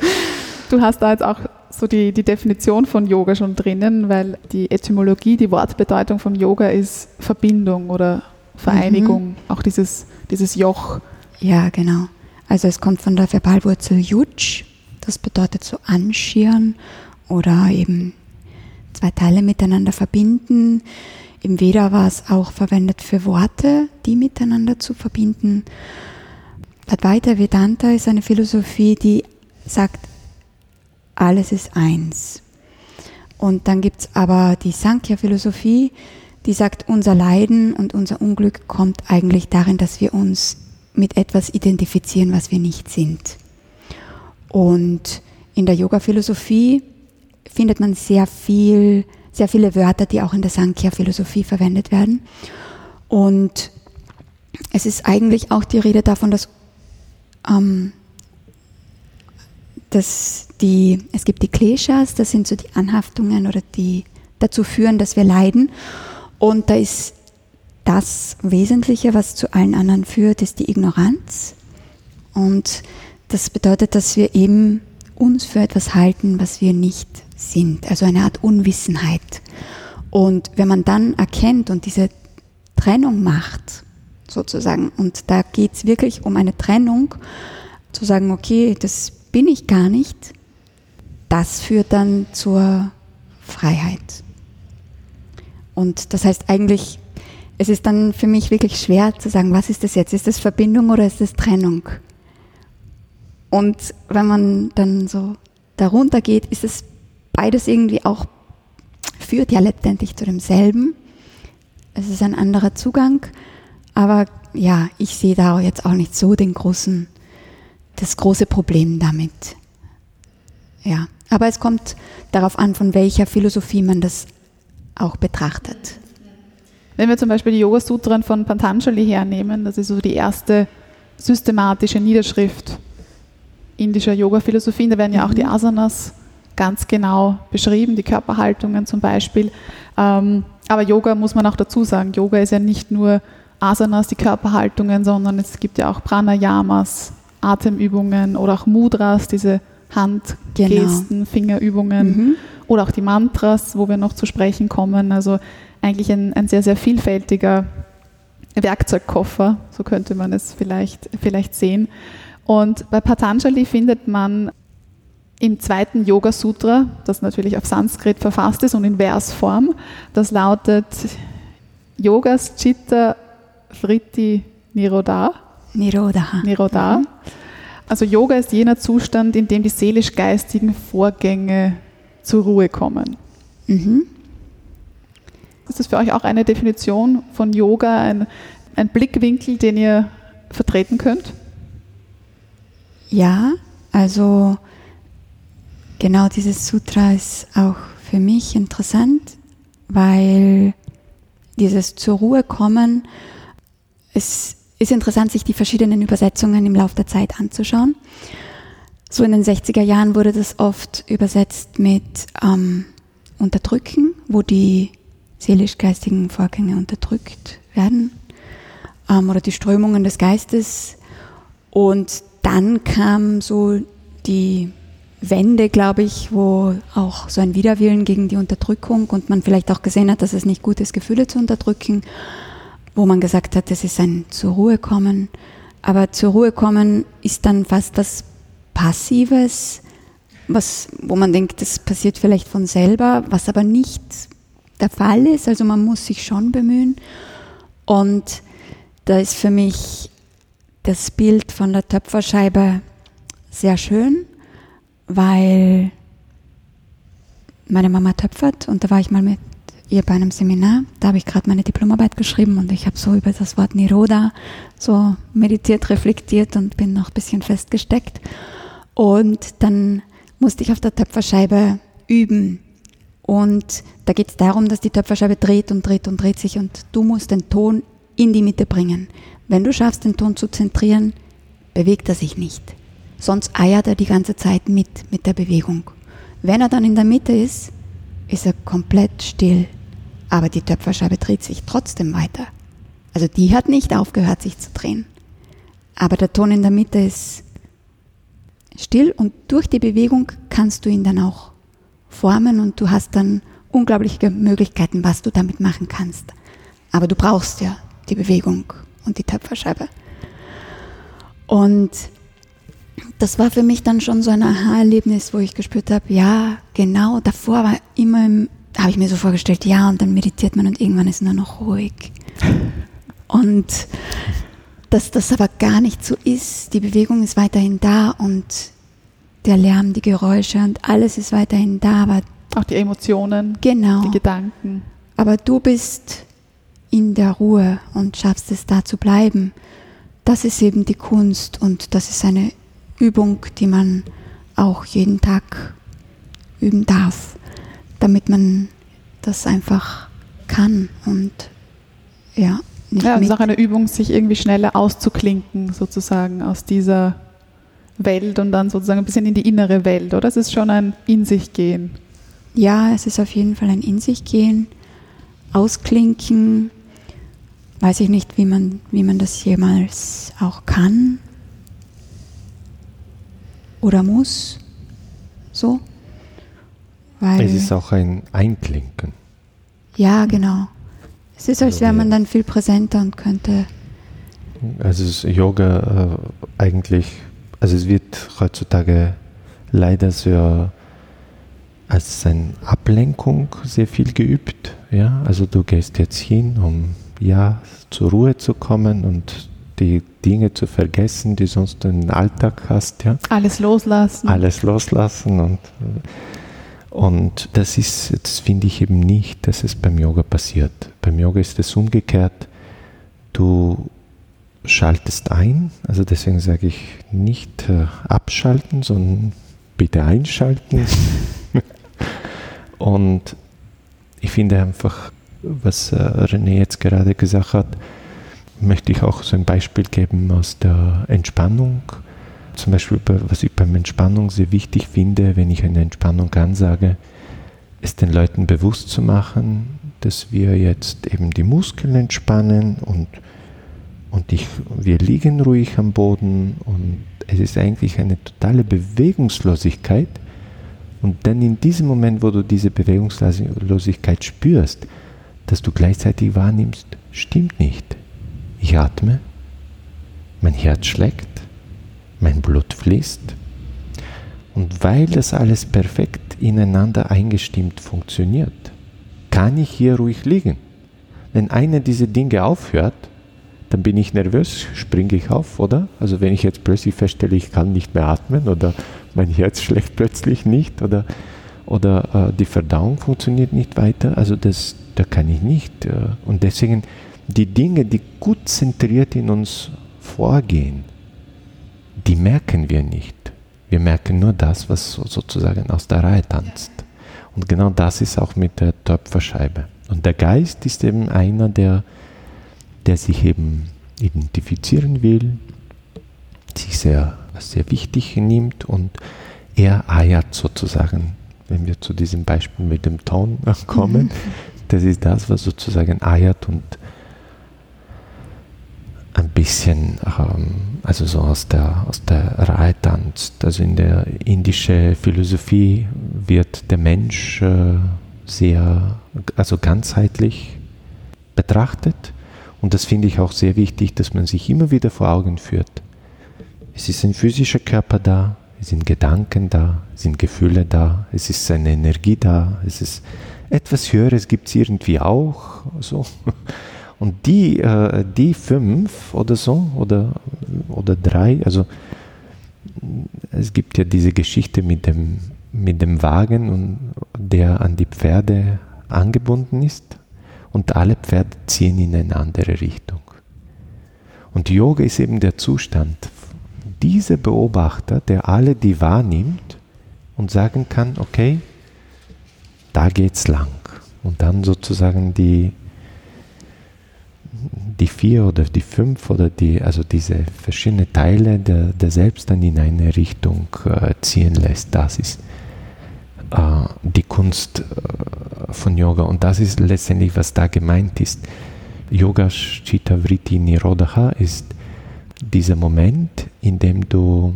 du hast da jetzt auch so die, die Definition von Yoga schon drinnen, weil die Etymologie, die Wortbedeutung von Yoga ist Verbindung oder Vereinigung, Mhm. auch dieses, dieses Joch. Ja, genau. Also es kommt von der Verbalwurzel Yuj, das bedeutet so anschirren oder eben zwei Teile miteinander verbinden. Im Veda war es auch verwendet für Worte, die miteinander zu verbinden. Advaita Vedanta ist eine Philosophie, die sagt, alles ist eins. Und dann gibt es aber die Sankhya-Philosophie, die sagt, unser Leiden und unser Unglück kommt eigentlich darin, dass wir uns mit etwas identifizieren, was wir nicht sind. Und in der Yoga-Philosophie findet man sehr viel, sehr viele Wörter, die auch in der Sankhya-Philosophie verwendet werden. Und es ist eigentlich auch die Rede davon, dass, ähm, dass die, es gibt die Kleshas, das sind so die Anhaftungen oder die dazu führen, dass wir leiden. Und da ist das Wesentliche, was zu allen anderen führt, ist die Ignoranz. Und das bedeutet, dass wir eben uns für etwas halten, was wir nicht sind. Also eine Art Unwissenheit. Und wenn man dann erkennt und diese Trennung macht, sozusagen, und da geht es wirklich um eine Trennung, zu sagen, okay, das bin ich gar nicht, das führt dann zur Freiheit. Und das heißt eigentlich, es ist dann für mich wirklich schwer zu sagen, was ist das jetzt? Ist das Verbindung oder ist das Trennung? Und wenn man dann so darunter geht, ist es beides irgendwie auch, führt ja letztendlich zu demselben. es ist ein anderer Zugang, aber ja, ich sehe da jetzt auch nicht so den großen, das große Problem damit. Ja, aber es kommt darauf an, von welcher Philosophie man das auch betrachtet. Wenn wir zum Beispiel die Yoga-Sutren von Patanjali hernehmen, das ist so die erste systematische Niederschrift indischer Yoga-Philosophien, da werden ja auch die Asanas ganz genau beschrieben, die Körperhaltungen zum Beispiel. Ähm, aber Yoga muss man auch dazu sagen, Yoga ist ja nicht nur Asanas, die Körperhaltungen, sondern es gibt ja auch Pranayamas, Atemübungen oder auch Mudras, diese Handgesten, genau. Fingerübungen mhm. oder auch die Mantras, wo wir noch zu sprechen kommen. Also eigentlich ein, ein sehr, sehr vielfältiger Werkzeugkoffer, so könnte man es vielleicht, vielleicht sehen. Und bei Patanjali findet man im zweiten Yoga Sutra, das natürlich auf Sanskrit verfasst ist und in Versform, das lautet Yogas Chitta Vritti Nirodha. Nirodha. Nirodha. Mhm. Also Yoga ist jener Zustand, in dem die seelisch-geistigen Vorgänge zur Ruhe kommen. Mhm. Ist das für euch auch eine Definition von Yoga, ein, ein Blickwinkel, den ihr vertreten könnt? Ja, also genau dieses Sutra ist auch für mich interessant, weil dieses zur Ruhe kommen, es ist interessant, sich die verschiedenen Übersetzungen im Laufe der Zeit anzuschauen. So in den 60er Jahren wurde das oft übersetzt mit ähm, Unterdrücken, wo die seelisch-geistigen Vorgänge unterdrückt werden ähm, oder die Strömungen des Geistes. Und dann kam so die Wende, glaube ich, wo auch so ein Widerwillen gegen die Unterdrückung und man vielleicht auch gesehen hat, dass es nicht gut ist, Gefühle zu unterdrücken, wo man gesagt hat, es ist ein zur Ruhe kommen. Aber zur Ruhe kommen ist dann fast das Passives, was, wo man denkt, das passiert vielleicht von selber, was aber nicht der Fall ist. Also man muss sich schon bemühen. Und da ist für mich das Bild von der Töpferscheibe sehr schön, weil meine Mama töpfert und da war ich mal mit ihr bei einem Seminar. Da habe ich gerade meine Diplomarbeit geschrieben und ich habe so über das Wort Niroda so meditiert, reflektiert und bin noch ein bisschen festgesteckt. Und dann musste ich auf der Töpferscheibe üben. Und da geht es darum, dass die Töpferscheibe dreht und dreht und dreht sich und du musst den Ton in die Mitte bringen. Wenn du schaffst, den Ton zu zentrieren, bewegt er sich nicht. Sonst eiert er die ganze Zeit mit, mit der Bewegung. Wenn er dann in der Mitte ist, ist er komplett still. Aber die Töpferscheibe dreht sich trotzdem weiter. Also die hat nicht aufgehört, sich zu drehen. Aber der Ton in der Mitte ist still und durch die Bewegung kannst du ihn dann auch formen und du hast dann unglaubliche Möglichkeiten, was du damit machen kannst. Aber du brauchst ja die Bewegung und die Töpferscheibe. Und das war für mich dann schon so ein Aha-Erlebnis, wo ich gespürt habe, ja, genau, davor war immer, habe ich mir so vorgestellt, ja, und dann meditiert man und irgendwann ist nur noch ruhig. Und dass das aber gar nicht so ist, die Bewegung ist weiterhin da und der Lärm, die Geräusche und alles ist weiterhin da, aber auch die Emotionen, genau. die Gedanken. Aber du bist in der Ruhe und schaffst es da zu bleiben. Das ist eben die Kunst und das ist eine Übung, die man auch jeden Tag üben darf, damit man das einfach kann und ja. Nicht ja, es ist auch eine Übung, sich irgendwie schneller auszuklinken, sozusagen aus dieser Welt und dann sozusagen ein bisschen in die innere Welt, oder? Es ist schon ein In sich gehen. Ja, es ist auf jeden Fall ein In sich gehen, ausklinken. Weiß ich nicht, wie man, wie man das jemals auch kann oder muss. So. Weil es ist auch ein Einklinken. Ja, genau. Es ist, als wäre man dann viel präsenter und könnte. Also Yoga äh, eigentlich, also es wird heutzutage leider sehr als eine Ablenkung sehr viel geübt. Ja, also du gehst jetzt hin, um ja zur Ruhe zu kommen und die Dinge zu vergessen, die sonst du im Alltag hast. Ja? Alles loslassen. Alles loslassen und, Und das ist, das finde ich eben nicht, dass es beim Yoga passiert. Beim Yoga ist es umgekehrt. Du schaltest ein, also deswegen sage ich nicht äh, abschalten, sondern bitte einschalten. Und ich finde einfach, was äh, René jetzt gerade gesagt hat, möchte ich auch so ein Beispiel geben aus der Entspannung. Zum Beispiel, was ich beim Entspannung sehr wichtig finde, wenn ich eine Entspannung ansage, ist den Leuten bewusst zu machen, dass wir jetzt eben die Muskeln entspannen und, und ich, wir liegen ruhig am Boden und es ist eigentlich eine totale Bewegungslosigkeit. Und dann in diesem Moment, wo du diese Bewegungslosigkeit spürst, dass du gleichzeitig wahrnimmst, stimmt nicht. Ich atme, mein Herz schlägt, mein Blut fließt. Und weil das alles perfekt ineinander eingestimmt funktioniert, kann ich hier ruhig liegen. Wenn eine dieser Dinge aufhört, dann bin ich nervös, springe ich auf, oder? Also wenn ich jetzt plötzlich feststelle, ich kann nicht mehr atmen oder mein Herz schlägt plötzlich nicht oder, oder äh, die Verdauung funktioniert nicht weiter, also das, da kann ich nicht. Äh, und deswegen die Dinge, die gut zentriert in uns vorgehen, die merken wir nicht. Wir merken nur das, was sozusagen aus der Reihe tanzt. Und genau das ist auch mit der Töpferscheibe. Und der Geist ist eben einer, der, der sich eben identifizieren will, sich sehr, sehr wichtig nimmt und er eiert sozusagen, wenn wir zu diesem Beispiel mit dem Ton kommen, das ist das, was sozusagen eiert und ein bisschen, ähm, also so aus der, aus der Reihe tanzt. Also in der indischen Philosophie wird der Mensch äh, sehr, also ganzheitlich betrachtet. Und das finde ich auch sehr wichtig, dass man sich immer wieder vor Augen führt. Es ist ein physischer Körper da, es sind Gedanken da, es sind Gefühle da, es ist eine Energie da, es ist etwas Höheres gibt es irgendwie auch. So. Und die, äh, die fünf oder so, oder, oder drei, also es gibt ja diese Geschichte mit dem, mit dem Wagen, und der an die Pferde angebunden ist und alle Pferde ziehen in eine andere Richtung. Und Yoga ist eben der Zustand, dieser Beobachter, der alle die wahrnimmt und sagen kann, okay, da geht's lang. Und dann sozusagen die die vier oder die fünf oder die, also diese verschiedenen Teile der, der Selbst dann in eine Richtung äh, ziehen lässt. Das ist die Kunst äh, von Yoga und das ist letztendlich, was da gemeint ist. Yoga Chitta Vritti Nirodha ist dieser Moment, in dem du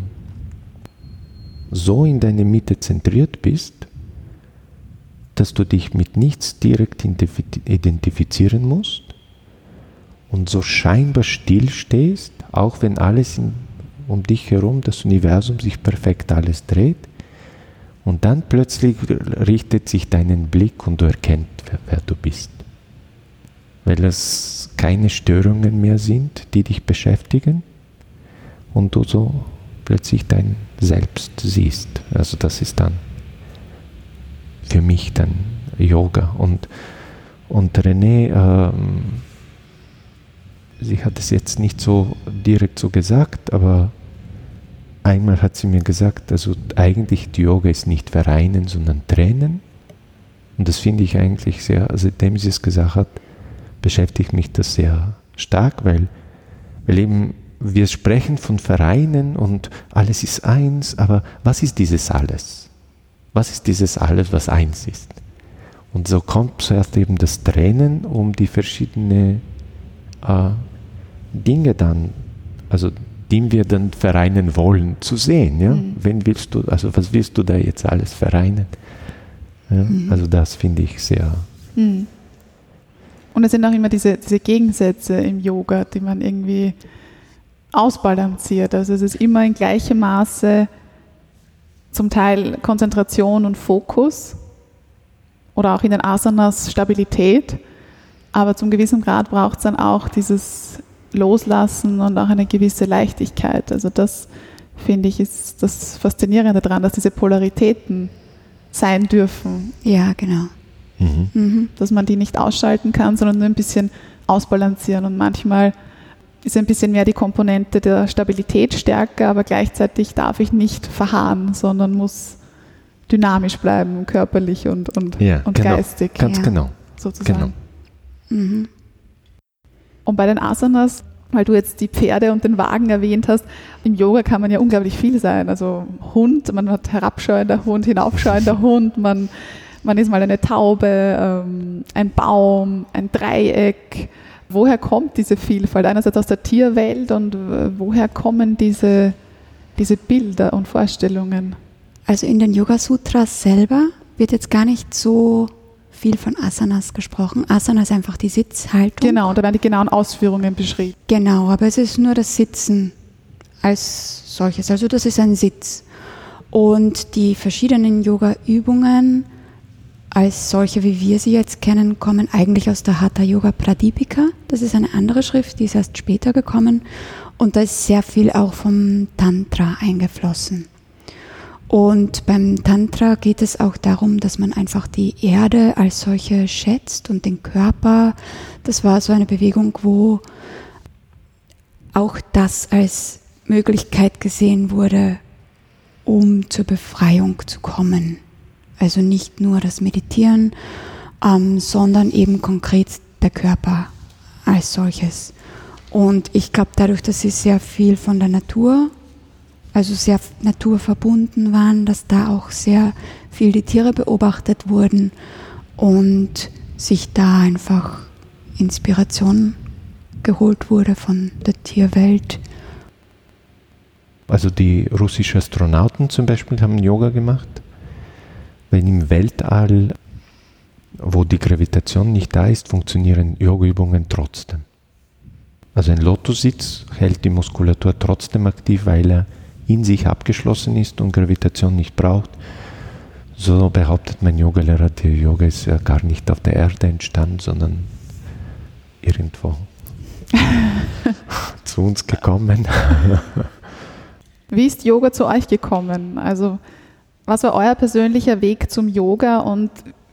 so in deine Mitte zentriert bist, dass du dich mit nichts direkt identifizieren musst und so scheinbar still stehst, auch wenn alles um dich herum, das Universum sich perfekt alles dreht, und dann plötzlich richtet sich deinen Blick und du erkennst, wer, wer du bist. Weil es keine Störungen mehr sind, die dich beschäftigen und du so plötzlich dein Selbst siehst. Also das ist dann für mich dann Yoga. Und, und René, ähm, sie hat es jetzt nicht so direkt so gesagt, aber einmal hat sie mir gesagt, also eigentlich die Yoga ist nicht vereinen, sondern trennen. Und das finde ich eigentlich sehr, seitdem sie es gesagt hat, beschäftigt mich das sehr stark, weil, weil eben wir sprechen von Vereinen und alles ist eins, aber was ist dieses alles? Was ist dieses alles, was eins ist? Und so kommt zuerst eben das Trennen, um die verschiedenen äh, Dinge dann, also die wir dann vereinen wollen, zu sehen. Ja? Mhm. Wenn willst du, also was willst du da jetzt alles vereinen? Ja? Mhm. Also das finde ich sehr. Mhm. Und es sind auch immer diese, diese Gegensätze im Yoga, die man irgendwie ausbalanciert. Also es ist immer in gleichem Maße zum Teil Konzentration und Fokus oder auch in den Asanas Stabilität, aber zum gewissen Grad braucht es dann auch dieses Loslassen und auch eine gewisse Leichtigkeit. Also das finde ich ist das Faszinierende daran, dass diese Polaritäten sein dürfen, Ja, genau. Mhm. Mhm. dass man die nicht ausschalten kann, sondern nur ein bisschen ausbalancieren. Und manchmal ist ein bisschen mehr die Komponente der Stabilität stärker, aber gleichzeitig darf ich nicht verharren, sondern muss dynamisch bleiben, körperlich und, und, Ja, und genau. geistig Ganz Ja. genau. sozusagen. Genau. Mhm. Und bei den Asanas, weil du jetzt die Pferde und den Wagen erwähnt hast, im Yoga kann man ja unglaublich viel sein. Also Hund, man hat herabschauender Hund, hinaufschauender Hund, man, man ist mal eine Taube, ähm, ein Baum, ein Dreieck. Woher kommt diese Vielfalt? Einerseits aus der Tierwelt und äh, woher kommen diese, diese Bilder und Vorstellungen? Also in den Yoga Sutras selber wird jetzt gar nicht so viel von Asanas gesprochen. Asana ist einfach die Sitzhaltung. Genau, und da werden die genauen Ausführungen beschrieben. Genau, aber es ist nur das Sitzen als solches. Also das ist ein Sitz. Und die verschiedenen Yoga-Übungen als solche, wie wir sie jetzt kennen, kommen eigentlich aus der Hatha Yoga Pradipika. Das ist eine andere Schrift, die ist erst später gekommen. Und da ist sehr viel auch vom Tantra eingeflossen. Und beim Tantra geht es auch darum, dass man einfach die Erde als solche schätzt und den Körper. Das war so eine Bewegung, wo auch das als Möglichkeit gesehen wurde, um zur Befreiung zu kommen. Also nicht nur das Meditieren, ähm, sondern eben konkret der Körper als solches. Und ich glaube, dadurch, dass sie sehr viel von der Natur, also sehr naturverbunden waren, dass da auch sehr viel die Tiere beobachtet wurden und sich da einfach Inspiration geholt wurde von der Tierwelt. Also die russischen Astronauten zum Beispiel haben Yoga gemacht, weil im Weltall, wo die Gravitation nicht da ist, funktionieren Yoga-Übungen trotzdem. Also ein Lotussitz hält die Muskulatur trotzdem aktiv, weil er in sich abgeschlossen ist und Gravitation nicht braucht. So behauptet mein Yogalehrer, der Yoga ist ja gar nicht auf der Erde entstanden, sondern irgendwo zu uns gekommen. Wie ist Yoga zu euch gekommen? Also, was war euer persönlicher Weg zum Yoga und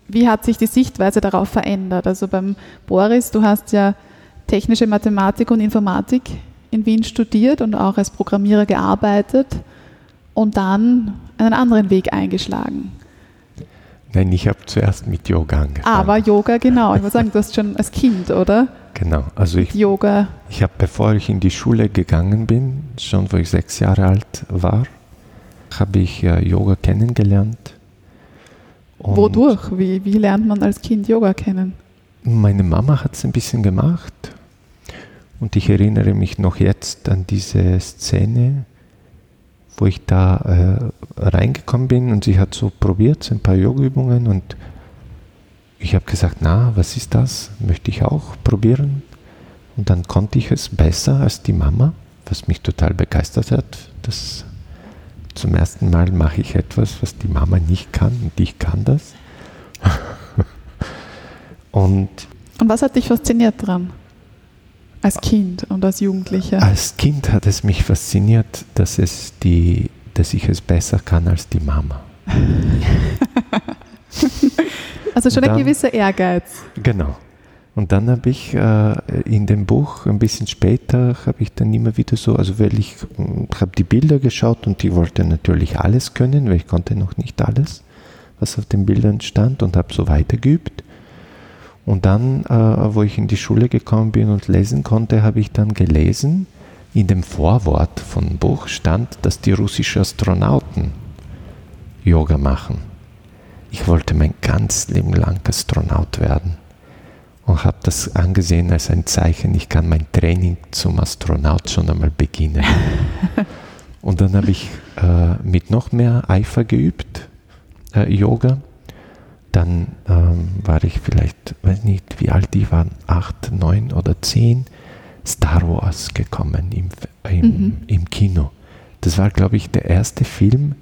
wie hat sich die Sichtweise darauf verändert? Also beim Boris, du hast ja technische Mathematik und Informatik in Wien studiert und auch als Programmierer gearbeitet und dann einen anderen Weg eingeschlagen. Nein, ich habe zuerst mit Yoga angefangen. Aber Yoga, genau. Ich würde sagen, du hast schon als Kind, oder? Genau, also ich, Yoga. ich habe, bevor ich in die Schule gegangen bin, schon wo ich sechs Jahre alt war, habe ich äh, Yoga kennengelernt. Und Wodurch? Wie, wie lernt man als Kind Yoga kennen? Meine Mama hat es ein bisschen gemacht und ich erinnere mich noch jetzt an diese Szene, wo ich da äh, reingekommen bin und sie hat so probiert, ein paar Yoga-Übungen und ich habe gesagt, na, was ist das? Möchte ich auch probieren? Und dann konnte ich es besser als die Mama, was mich total begeistert hat. Das zum ersten Mal mache ich etwas, was die Mama nicht kann und ich kann das. und Und was hat dich fasziniert dran? Als Kind und als Jugendlicher? als Kind hat es mich fasziniert, dass, es die, dass ich es besser kann als die Mama. Also schon ein dann- gewisser Ehrgeiz. Genau. Und dann habe ich äh, in dem Buch, ein bisschen später, habe ich dann immer wieder so, also weil ich äh, habe die Bilder geschaut und ich wollte natürlich alles können, weil ich konnte noch nicht alles, was auf den Bildern stand und habe so weitergeübt. Und dann, äh, wo ich in die Schule gekommen bin und lesen konnte, habe ich dann gelesen, in dem Vorwort von Buch stand, dass die russischen Astronauten Yoga machen. Ich wollte mein ganz Leben lang Astronaut werden und habe das angesehen als ein Zeichen, ich kann mein Training zum Astronaut schon einmal beginnen. und dann habe ich äh, mit noch mehr Eifer geübt, äh, Yoga. Dann ähm, war ich vielleicht, weiß nicht, wie alt die waren, acht, neun oder zehn, Star Wars gekommen im, im, Mhm. im Kino. Das war, glaube ich, der erste Film,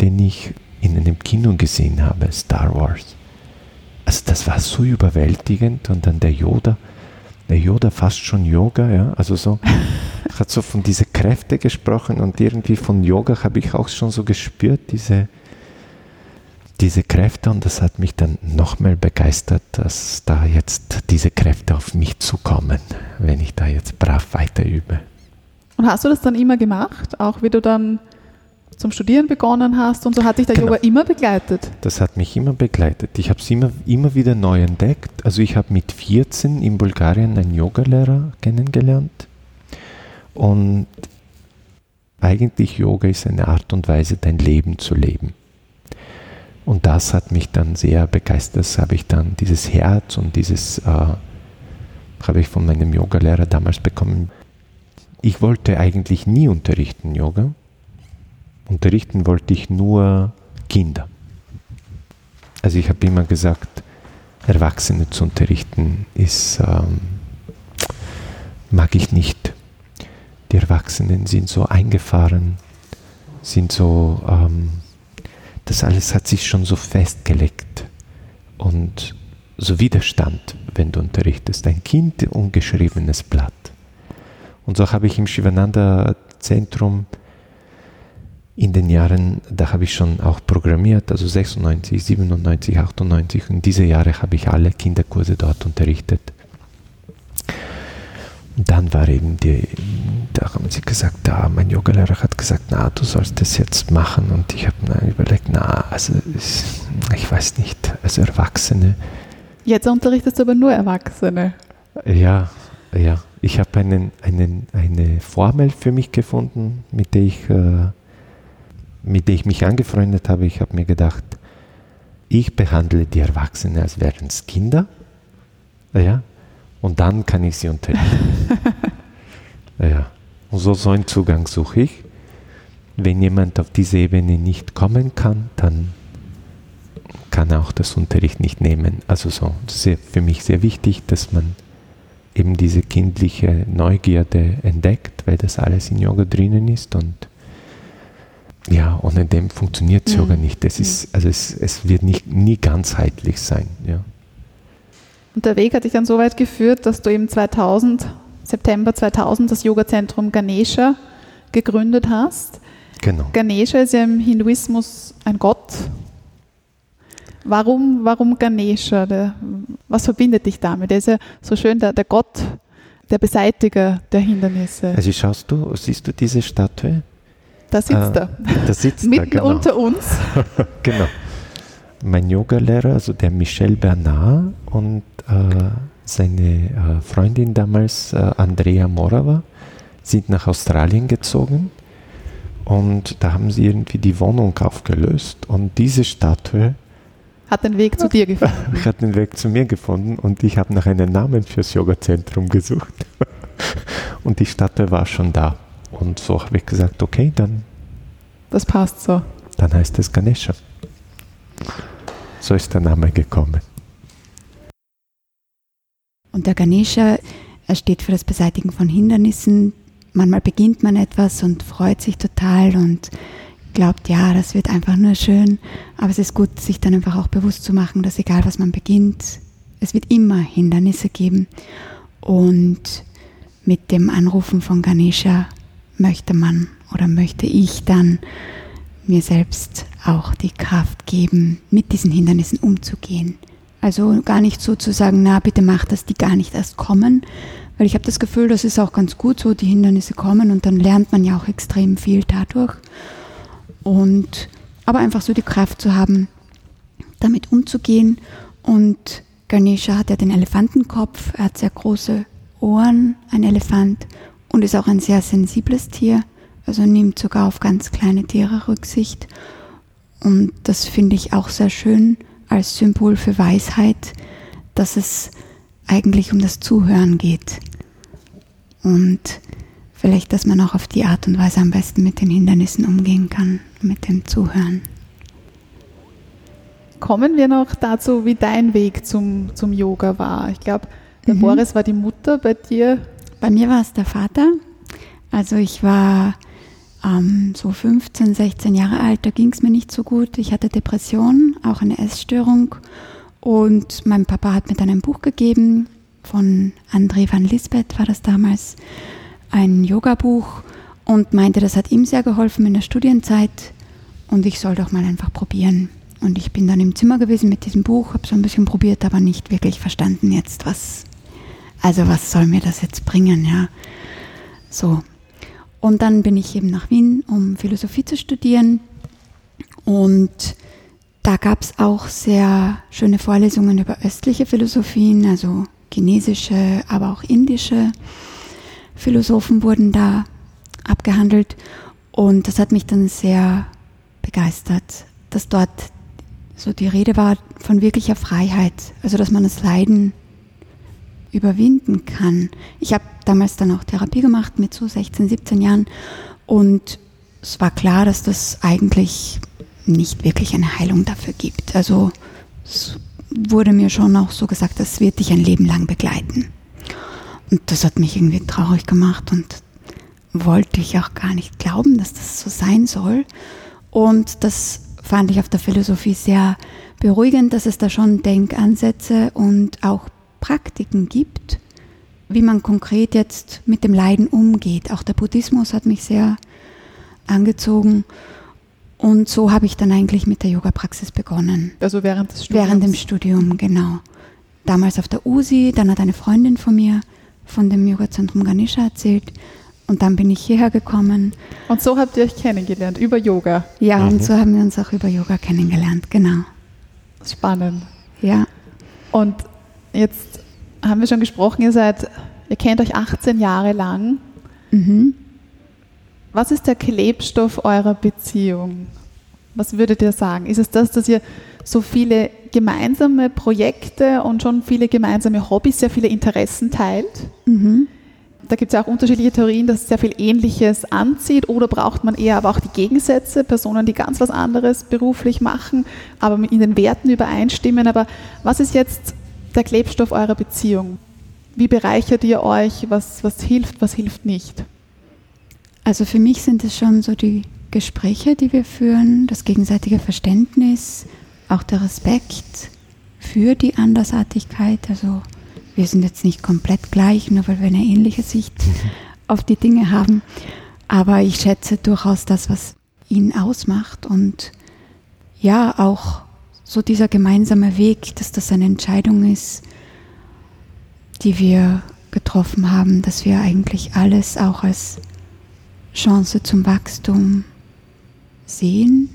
den ich in einem Kino gesehen habe, Star Wars. Also das war so überwältigend und dann der Yoda, der Yoda fast schon Yoga, ja, also so, hat so von diese Kräfte gesprochen und irgendwie von Yoga habe ich auch schon so gespürt, diese, diese Kräfte und das hat mich dann nochmal begeistert, dass da jetzt diese Kräfte auf mich zukommen, wenn ich da jetzt brav weiter übe. Und hast du das dann immer gemacht, auch wie du dann zum Studieren begonnen hast und so hat dich der Genau. Yoga immer begleitet? Das hat mich immer begleitet. Ich habe es immer, immer wieder neu entdeckt. Also ich habe mit 14 in Bulgarien einen Yogalehrer kennengelernt. Und eigentlich Yoga ist eine Art und Weise, dein Leben zu leben. Und das hat mich dann sehr begeistert. Das habe ich dann, dieses Herz und dieses äh, habe ich von meinem Yogalehrer damals bekommen. Ich wollte eigentlich nie unterrichten Yoga. Unterrichten wollte ich nur Kinder. Also ich habe immer gesagt, Erwachsene zu unterrichten ist, ähm, mag ich nicht. Die Erwachsenen sind so eingefahren, sind so, ähm, das alles hat sich schon so festgelegt und so Widerstand, wenn du unterrichtest. Ein Kind, ungeschriebenes Blatt. Und so habe ich im Shivananda Zentrum in den Jahren, da habe ich schon auch programmiert, also 96, 97, 98 und diese Jahre habe ich alle Kinderkurse dort unterrichtet. Und dann war eben die, da haben sie gesagt, da, mein Yogalehrer hat gesagt, na, du sollst das jetzt machen und ich habe mir überlegt, na, also ich, ich weiß nicht, also Erwachsene, Jetzt unterrichtest du aber nur Erwachsene. ja, ja. Ich habe einen, einen, eine Formel für mich gefunden, mit der ich, äh, mit der ich mich angefreundet habe. Ich habe mir gedacht, ich behandle die Erwachsenen, als wären es Kinder. Ja. Und dann kann ich sie unterrichten. Ja. Und so, so einen Zugang suche ich. Wenn jemand auf diese Ebene nicht kommen kann, dann kann er auch das Unterricht nicht nehmen. Also so, das ist für mich sehr wichtig, dass man eben diese kindliche Neugierde entdeckt, weil das alles in Yoga drinnen ist und ja, ohne dem funktioniert Mhm. Yoga nicht. Es ist, also es, es wird nicht, nie ganzheitlich sein. Ja. Und der Weg hat dich dann so weit geführt, dass du eben 2000, September 2000, das Yoga-Zentrum Ganesha gegründet hast. Genau. Ganesha ist ja im Hinduismus ein Gott. Warum, warum Ganesha? Der, was verbindet dich damit? Er ist ja so schön der, der Gott, der Beseitiger der Hindernisse. Also schaust du, siehst du diese Statue? Da sitzt äh, er. Da sitzt er, Mitten genau. unter uns. Genau. Mein Yogalehrer, also der Michel Bernard und äh, seine äh, Freundin damals, äh, Andrea Morava, sind nach Australien gezogen und da haben sie irgendwie die Wohnung aufgelöst und diese Statue Hat den Weg zu dir gefunden. hat den Weg zu mir gefunden und ich habe nach einem Namen fürs Yoga-Zentrum gesucht und die Statue war schon da und so habe ich gesagt, okay, dann, Das passt so. dann heißt es Ganesha. So ist der Name gekommen. Und der Ganesha, er steht für das Beseitigen von Hindernissen. Manchmal beginnt man etwas und freut sich total und glaubt, ja, das wird einfach nur schön. Aber es ist gut, sich dann einfach auch bewusst zu machen, dass egal was man beginnt, es wird immer Hindernisse geben. Und mit dem Anrufen von Ganesha möchte man oder möchte ich dann mir selbst auch die Kraft geben, mit diesen Hindernissen umzugehen. Also gar nicht so zu sagen, na bitte mach, dass die gar nicht erst kommen, weil ich habe das Gefühl, das ist auch ganz gut so, die Hindernisse kommen und dann lernt man ja auch extrem viel dadurch. Und aber einfach so die Kraft zu haben, damit umzugehen. Und Ganesha hat ja den Elefantenkopf, er hat sehr große Ohren, ein Elefant, und ist auch ein sehr sensibles Tier, also nimmt sogar auf ganz kleine Tiere Rücksicht. Und das finde ich auch sehr schön als Symbol für Weisheit, dass es eigentlich um das Zuhören geht. Und vielleicht, dass man auch auf die Art und Weise am besten mit den Hindernissen umgehen kann, mit dem Zuhören. Kommen wir noch dazu, wie dein Weg zum, zum Yoga war. Ich glaube, der Mhm. Boris war die Mutter bei dir. Bei mir war es der Vater. Also ich war ähm, so 15, 16 Jahre alt, da ging es mir nicht so gut. Ich hatte Depressionen, auch eine Essstörung. Und mein Papa hat mir dann ein Buch gegeben von André van Lisbeth, war das damals, ein Yoga-Buch und meinte, das hat ihm sehr geholfen in der Studienzeit und ich soll doch mal einfach probieren. Und ich bin dann im Zimmer gewesen mit diesem Buch, habe so ein bisschen probiert, aber nicht wirklich verstanden jetzt, was, also was soll mir das jetzt bringen, ja. So. Und dann bin ich eben nach Wien, um Philosophie zu studieren. Und da gab es auch sehr schöne Vorlesungen über östliche Philosophien, also chinesische, aber auch indische Philosophen wurden da abgehandelt. Und das hat mich dann sehr begeistert, dass dort so die Rede war von wirklicher Freiheit, also dass man das Leiden überwinden kann. Ich habe damals dann auch Therapie gemacht mit so 16, 17 Jahren und es war klar, dass das eigentlich nicht wirklich eine Heilung dafür gibt. Also es wurde mir schon auch so gesagt, das wird dich ein Leben lang begleiten. Und das hat mich irgendwie traurig gemacht und wollte ich auch gar nicht glauben, dass das so sein soll. Und das fand ich auf der Philosophie sehr beruhigend, dass es da schon Denkansätze und auch Praktiken gibt, wie man konkret jetzt mit dem Leiden umgeht. Auch der Buddhismus hat mich sehr angezogen. Und so habe ich dann eigentlich mit der Yoga-Praxis begonnen. Also während des Studiums? Während dem Studium, genau. Damals auf der USI, dann hat eine Freundin von mir von dem Yoga-Zentrum Ganesha erzählt. Und dann bin ich hierher gekommen. Und so habt ihr euch kennengelernt, über Yoga? Ja, mhm. und so haben wir uns auch über Yoga kennengelernt, genau. Spannend. Ja. Und jetzt haben wir schon gesprochen, ihr seid, ihr kennt euch 18 Jahre lang. Mhm. Was ist der Klebstoff eurer Beziehung? Was würdet ihr sagen? Ist es das, dass ihr so viele gemeinsame Projekte und schon viele gemeinsame Hobbys, sehr viele Interessen teilt? Mhm. Da gibt es ja auch unterschiedliche Theorien, dass es sehr viel Ähnliches anzieht oder braucht man eher aber auch die Gegensätze, Personen, die ganz was anderes beruflich machen, aber in den Werten übereinstimmen. Aber was ist jetzt der Klebstoff eurer Beziehung? Wie bereichert ihr euch? Was, was hilft, was hilft nicht? Also für mich sind es schon so die Gespräche, die wir führen, das gegenseitige Verständnis, auch der Respekt für die Andersartigkeit. Also wir sind jetzt nicht komplett gleich, nur weil wir eine ähnliche Sicht auf die Dinge haben. Aber ich schätze durchaus das, was ihn ausmacht und ja, auch so dieser gemeinsame Weg, dass das eine Entscheidung ist, die wir getroffen haben, dass wir eigentlich alles auch als Chance zum Wachstum sehen.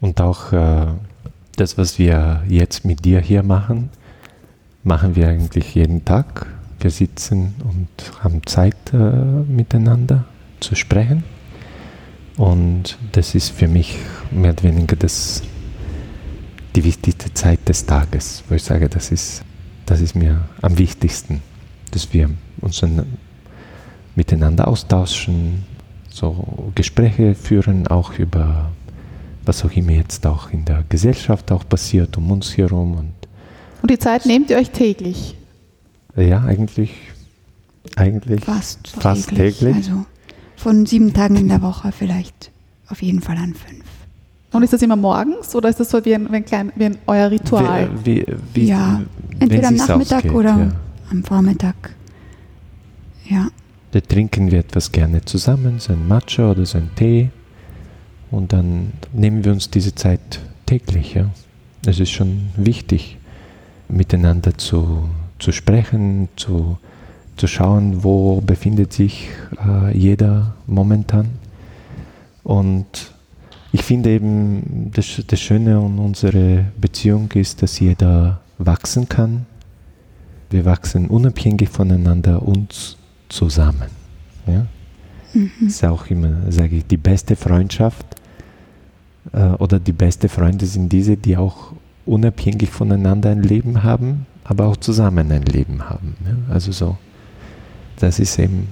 Und auch äh, das, was wir jetzt mit dir hier machen, machen wir eigentlich jeden Tag. Wir sitzen und haben Zeit äh, miteinander zu sprechen. Und das ist für mich mehr oder weniger das, die wichtigste Zeit des Tages, wo ich sage, das ist, das ist mir am wichtigsten, dass wir uns miteinander austauschen, so Gespräche führen, auch über was auch immer jetzt auch in der Gesellschaft auch passiert, um uns herum. Und, und die Zeit nehmt ihr euch täglich? Ja, eigentlich, eigentlich fast, fast täglich. täglich. Also von sieben Tagen in der Woche vielleicht auf jeden Fall an fünf. Und ist das immer morgens oder ist das so wie ein, wie ein, klein, wie ein euer Ritual? Wie, wie, ja, entweder am Nachmittag ausgeht, oder ja. am Vormittag. Ja. Da trinken wir etwas gerne zusammen, so ein Matcha oder so ein Tee. Und dann nehmen wir uns diese Zeit täglich. Ja. Es ist schon wichtig, miteinander zu, zu sprechen, zu, zu schauen, wo befindet sich äh, jeder momentan. Und ich finde eben, das, das Schöne an unserer Beziehung ist, dass jeder wachsen kann. Wir wachsen unabhängig voneinander und zusammen. Ja? Mhm. Das ist auch immer, sage ich, die beste Freundschaft äh, oder die beste Freunde sind diese, die auch unabhängig voneinander ein Leben haben, aber auch zusammen ein Leben haben. Ja? Also so, das ist eben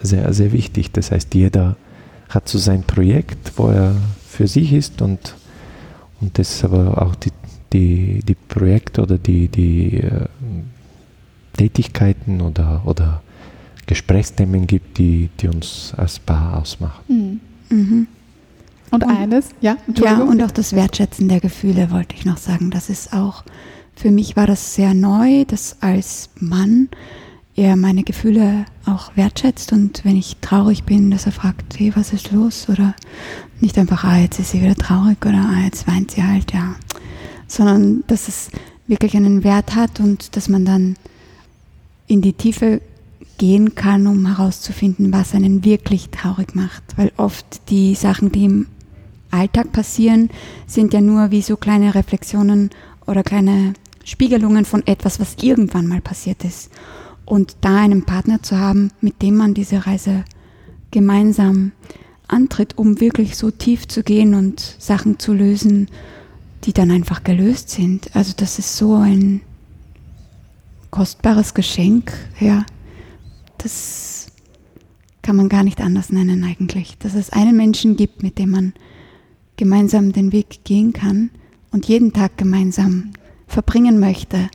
sehr, sehr wichtig. Das heißt, jeder hat so sein Projekt, wo er für sich ist und, und das aber auch die, die, die Projekte oder die, die äh, Tätigkeiten oder, oder Gesprächsthemen gibt, die, die uns als Paar ausmachen. Mhm. Mhm. Und, und, eines, ja, Ja, und auch das Wertschätzen der Gefühle wollte ich noch sagen. Das ist auch, für mich war das sehr neu, dass als Mann er meine Gefühle auch wertschätzt und wenn ich traurig bin, dass er fragt, hey, was ist los? Oder nicht einfach, ah, jetzt ist sie wieder traurig oder ah, jetzt weint sie halt, ja. Sondern dass es wirklich einen Wert hat und dass man dann in die Tiefe gehen kann, um herauszufinden, was einen wirklich traurig macht. Weil oft die Sachen, die im Alltag passieren, sind ja nur wie so kleine Reflexionen oder kleine Spiegelungen von etwas, was irgendwann mal passiert ist. Und da einen Partner zu haben, mit dem man diese Reise gemeinsam antritt, um wirklich so tief zu gehen und Sachen zu lösen, die dann einfach gelöst sind. Also das ist so ein kostbares Geschenk, ja. Das kann man gar nicht anders nennen eigentlich. Dass es einen Menschen gibt, mit dem man gemeinsam den Weg gehen kann und jeden Tag gemeinsam verbringen möchte.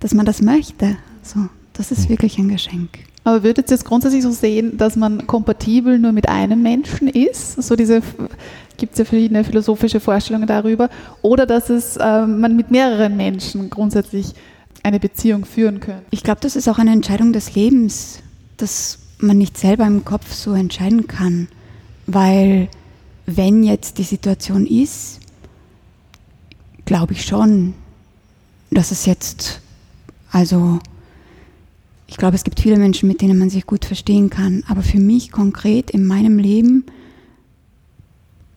Dass man das möchte. So, das ist wirklich ein Geschenk. Aber würdet ihr es grundsätzlich so sehen, dass man kompatibel nur mit einem Menschen ist? So diese gibt es ja verschiedene philosophische Vorstellungen darüber. Oder dass es äh, man mit mehreren Menschen grundsätzlich eine Beziehung führen könnte. Ich glaube, das ist auch eine Entscheidung des Lebens, dass man nicht selber im Kopf so entscheiden kann. Weil wenn jetzt die Situation ist, glaube ich schon, dass es jetzt, also ich glaube, es gibt viele Menschen, mit denen man sich gut verstehen kann. Aber für mich konkret in meinem Leben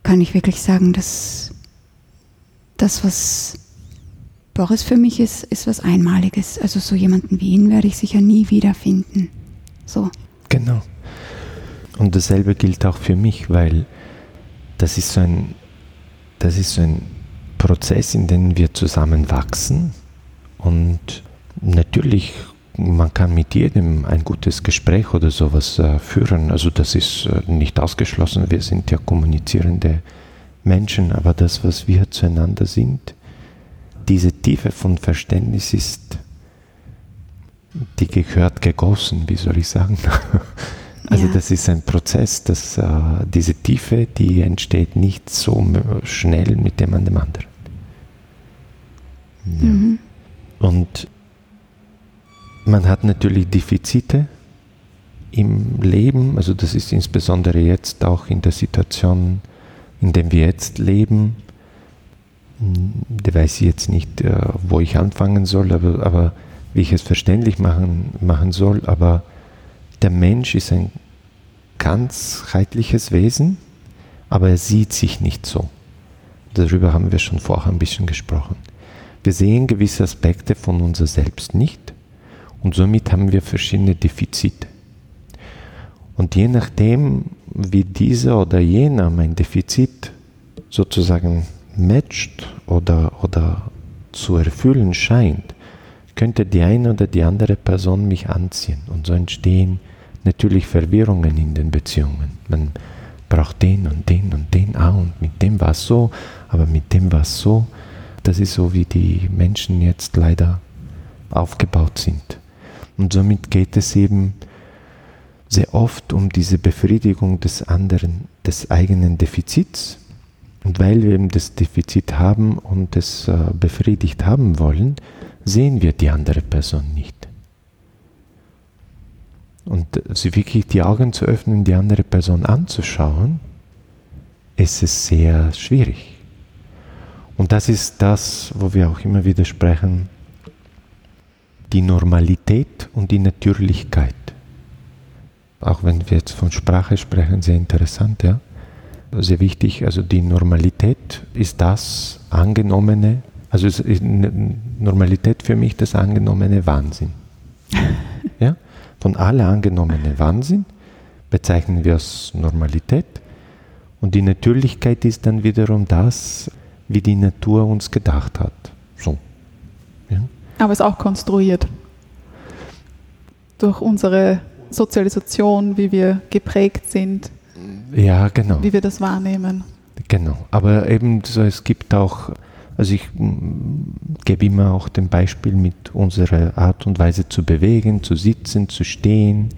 kann ich wirklich sagen, dass das, was Boris für mich ist, ist was Einmaliges. Also so jemanden wie ihn werde ich sicher nie wiederfinden. So. Genau. Und dasselbe gilt auch für mich, weil das ist so ein, das ist so ein Prozess, in dem wir zusammen wachsen. Und natürlich man kann mit jedem ein gutes Gespräch oder sowas äh, führen. Also das ist äh, nicht ausgeschlossen. Wir sind ja kommunizierende Menschen, aber das, was wir zueinander sind, diese Tiefe von Verständnis ist, die gehört gegossen, wie soll ich sagen? Also ja. das ist ein Prozess, dass äh, diese Tiefe, die entsteht nicht so schnell mit dem an dem anderen. Ja. Mhm. Und man hat natürlich Defizite im Leben, also das ist insbesondere jetzt auch in der Situation, in der wir jetzt leben. Da weiß ich jetzt nicht, äh, wo ich anfangen soll, aber, aber wie ich es verständlich machen, machen soll. Aber der Mensch ist ein ganzheitliches Wesen, aber er sieht sich nicht so. Darüber haben wir schon vorher ein bisschen gesprochen. Wir sehen gewisse Aspekte von uns selbst nicht und somit haben wir verschiedene Defizite. Und je nachdem, wie dieser oder jener mein Defizit sozusagen matcht oder, oder zu erfüllen scheint, könnte die eine oder die andere Person mich anziehen. Und so entstehen natürlich Verwirrungen in den Beziehungen. Man braucht den und den und den, ah, und mit dem war es so, aber mit dem war es so. Das ist so, wie die Menschen jetzt leider aufgebaut sind. Und somit geht es eben sehr oft um diese Befriedigung des anderen, des eigenen Defizits. Und weil wir eben das Defizit haben und es äh, befriedigt haben wollen, sehen wir die andere Person nicht. Und also wirklich die Augen zu öffnen, die andere Person anzuschauen, ist es sehr schwierig. Und das ist das, wo wir auch immer wieder sprechen, die Normalität und die Natürlichkeit. Auch wenn wir jetzt von Sprache sprechen, sehr interessant, ja. Sehr wichtig, also die Normalität ist das angenommene, also Normalität für mich das angenommene Wahnsinn. ja? Von alle angenommene Wahnsinn bezeichnen wir als Normalität und die Natürlichkeit ist dann wiederum das, wie die Natur uns gedacht hat. Aber ist auch konstruiert. Durch unsere Sozialisation, wie wir geprägt sind. Ja, genau. Wie wir das wahrnehmen. Genau. Aber eben, so, es gibt auch, also ich gebe immer auch den Beispiel mit unserer Art und Weise zu bewegen, zu sitzen, zu stehen.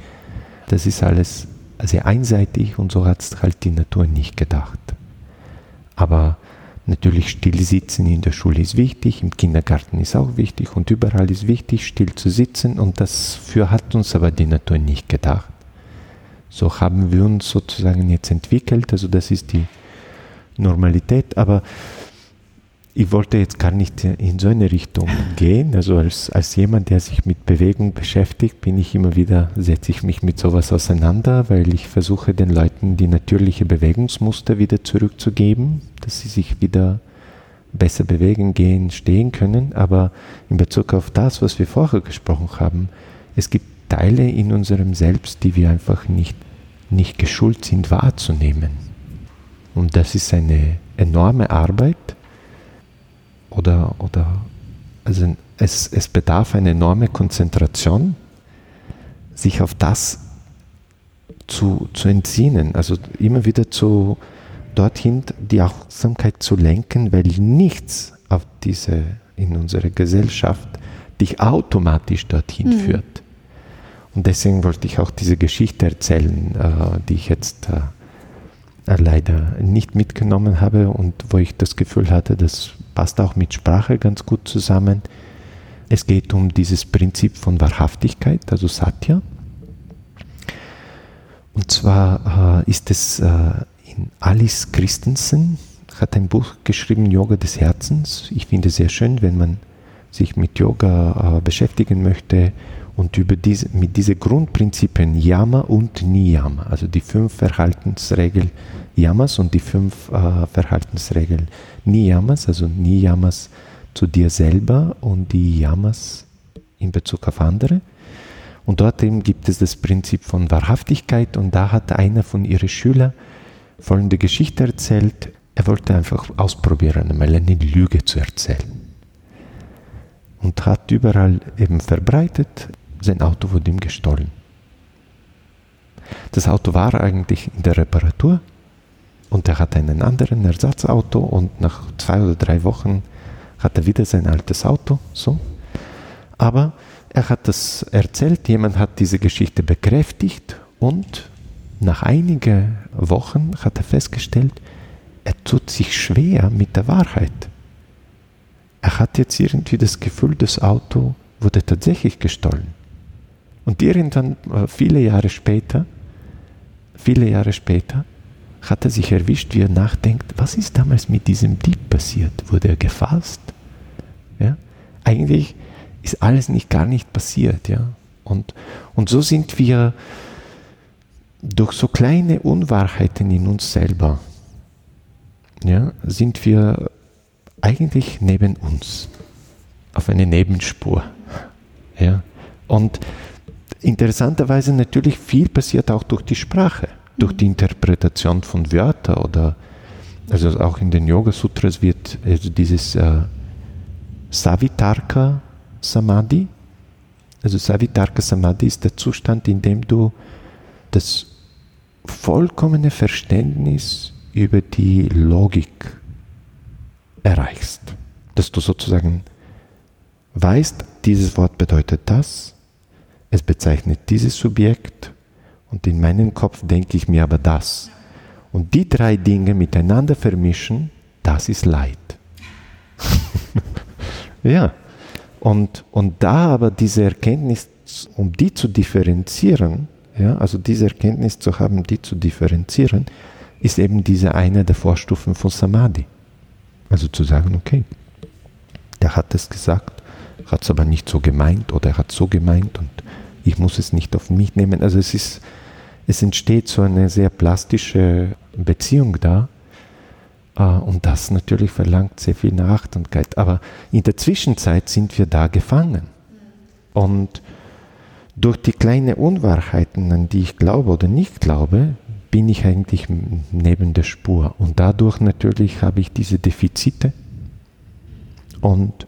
Das ist alles sehr einseitig und so hat es halt die Natur nicht gedacht. Aber Natürlich Stillsitzen in der Schule ist wichtig, im Kindergarten ist auch wichtig und überall ist wichtig, still zu sitzen und dafür hat uns aber die Natur nicht gedacht. So haben wir uns sozusagen jetzt entwickelt, also das ist die Normalität, aber ich wollte jetzt gar nicht in so eine Richtung gehen. Also als, als jemand, der sich mit Bewegung beschäftigt, bin ich immer wieder, setze ich mich mit sowas auseinander, weil ich versuche den Leuten die natürliche Bewegungsmuster wieder zurückzugeben, dass sie sich wieder besser bewegen, gehen, stehen können. Aber in Bezug auf das, was wir vorher gesprochen haben, es gibt Teile in unserem Selbst, die wir einfach nicht, nicht geschult sind wahrzunehmen. Und das ist eine enorme Arbeit oder, oder also es, es bedarf eine enorme Konzentration, sich auf das zu, zu entsinnen, also immer wieder zu, dorthin die Aufmerksamkeit zu lenken, weil nichts auf diese, in unserer Gesellschaft dich automatisch dorthin mhm. führt. Und deswegen wollte ich auch diese Geschichte erzählen, äh, die ich jetzt äh, leider nicht mitgenommen habe und wo ich das Gefühl hatte, das passt auch mit Sprache ganz gut zusammen. Es geht um dieses Prinzip von Wahrhaftigkeit, also Satya. Und zwar äh, ist es äh, in Alice Christensen, hat ein Buch geschrieben, Yoga des Herzens. Ich finde es sehr schön, wenn man sich mit Yoga äh, beschäftigen möchte und über diese, mit diesen Grundprinzipien Yama und Niyama, also die fünf Verhaltensregeln Yamas und die fünf äh, Verhaltensregeln Niyamas, also Niyamas zu dir selber und die Yamas in Bezug auf andere. Und dort eben gibt es das Prinzip von Wahrhaftigkeit und da hat einer von ihren Schülern folgende Geschichte erzählt. Er wollte einfach ausprobieren, einmal eine Lüge zu erzählen. Und hat überall eben verbreitet, sein Auto wurde ihm gestohlen. Das Auto war eigentlich in der Reparatur und er hat einen anderen Ersatzauto und nach zwei oder drei Wochen hat er wieder sein altes Auto. So. Aber er hat das erzählt, jemand hat diese Geschichte bekräftigt und nach einigen Wochen hat er festgestellt, er tut sich schwer mit der Wahrheit. Er hat jetzt irgendwie das Gefühl, das Auto wurde tatsächlich gestohlen. Und irgendwann, äh, viele Jahre später, viele Jahre später, hat er sich erwischt, wie er nachdenkt, was ist damals mit diesem Dieb passiert? Wurde er gefasst? Ja? Eigentlich ist alles nicht gar nicht passiert. Ja? Und, und so sind wir durch so kleine Unwahrheiten in uns selber, ja, sind wir eigentlich neben uns, auf eine Nebenspur. Ja? Und interessanterweise natürlich viel passiert auch durch die Sprache durch die Interpretation von Wörtern oder also auch in den Yoga Sutras wird also dieses äh, Savitarka Samadhi, also Savitarka Samadhi ist der Zustand, in dem du das vollkommene Verständnis über die Logik erreichst. Dass du sozusagen weißt, dieses Wort bedeutet das, es bezeichnet dieses Subjekt und in meinem Kopf denke ich mir aber das. Und die drei Dinge miteinander vermischen, das ist Leid. ja. Und, und da aber diese Erkenntnis, um die zu differenzieren, ja, also diese Erkenntnis zu haben, die zu differenzieren, ist eben diese eine der Vorstufen von Samadhi. Also zu sagen, okay, der hat es gesagt, hat es aber nicht so gemeint oder er hat so gemeint und ich muss es nicht auf mich nehmen. Also es ist es entsteht so eine sehr plastische Beziehung da. Äh, und das natürlich verlangt sehr viel Nachdenklichkeit. Aber in der Zwischenzeit sind wir da gefangen. Und durch die kleinen Unwahrheiten, an die ich glaube oder nicht glaube, bin ich eigentlich neben der Spur. Und dadurch natürlich habe ich diese Defizite. Und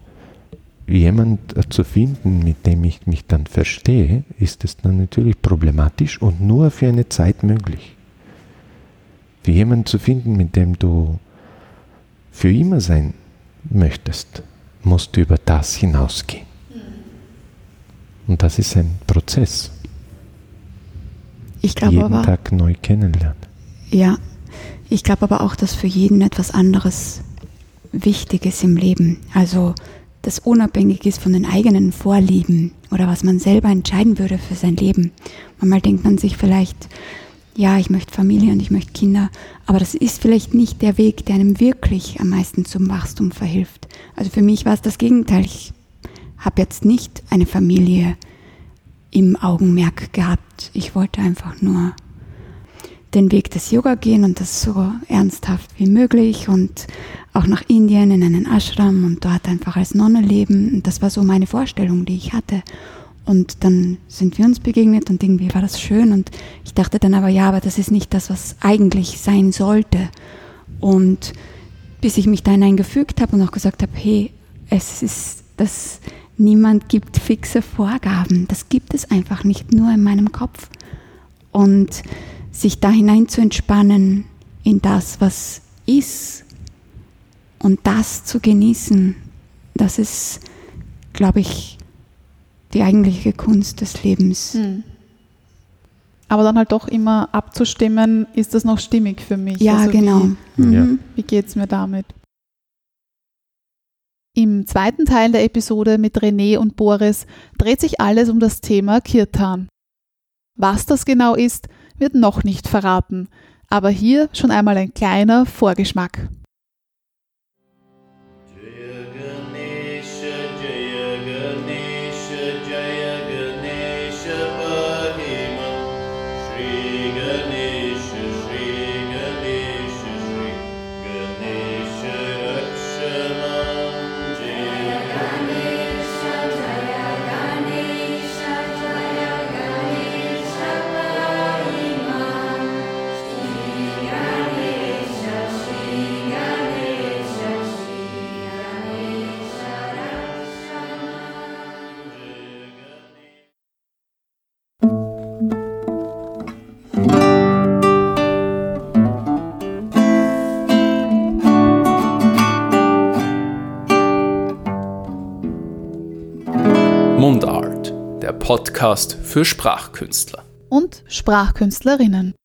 jemand zu finden, mit dem ich mich dann verstehe, ist es dann natürlich problematisch und nur für eine Zeit möglich. Für jemanden zu finden, mit dem du für immer sein möchtest, musst du über das hinausgehen. Und das ist ein Prozess. Ich glaube jeden aber, Tag neu kennenlernen. Ja, ich glaube aber auch, dass für jeden etwas anderes wichtig ist im Leben. Also das unabhängig ist von den eigenen Vorlieben oder was man selber entscheiden würde für sein Leben. Manchmal denkt man sich vielleicht, ja, ich möchte Familie und ich möchte Kinder, aber das ist vielleicht nicht der Weg, der einem wirklich am meisten zum Wachstum verhilft. Also für mich war es das Gegenteil. Ich habe jetzt nicht eine Familie im Augenmerk gehabt. Ich wollte einfach nur den Weg des Yoga gehen und das so ernsthaft wie möglich und auch nach Indien in einen Ashram und dort einfach als Nonne leben. Und das war so meine Vorstellung, die ich hatte. Und dann sind wir uns begegnet und irgendwie war das schön. Und ich dachte dann aber, ja, aber das ist nicht das, was eigentlich sein sollte. Und bis ich mich da hineingefügt habe und auch gesagt habe, hey, es ist, dass niemand gibt fixe Vorgaben. Das gibt es einfach nicht nur in meinem Kopf. Und sich da hinein zu entspannen in das, was ist und das zu genießen, das ist, glaube ich, die eigentliche Kunst des Lebens. Hm. Aber dann halt doch immer abzustimmen, ist das noch stimmig für mich? Ja, also genau. Wie, Mhm. Ja. wie geht es mir damit? Im zweiten Teil der Episode mit René und Boris dreht sich alles um das Thema Kirtan. Was das genau ist, wird noch nicht verraten, aber hier schon einmal ein kleiner Vorgeschmack. Podcast für Sprachkünstler. Und Sprachkünstlerinnen.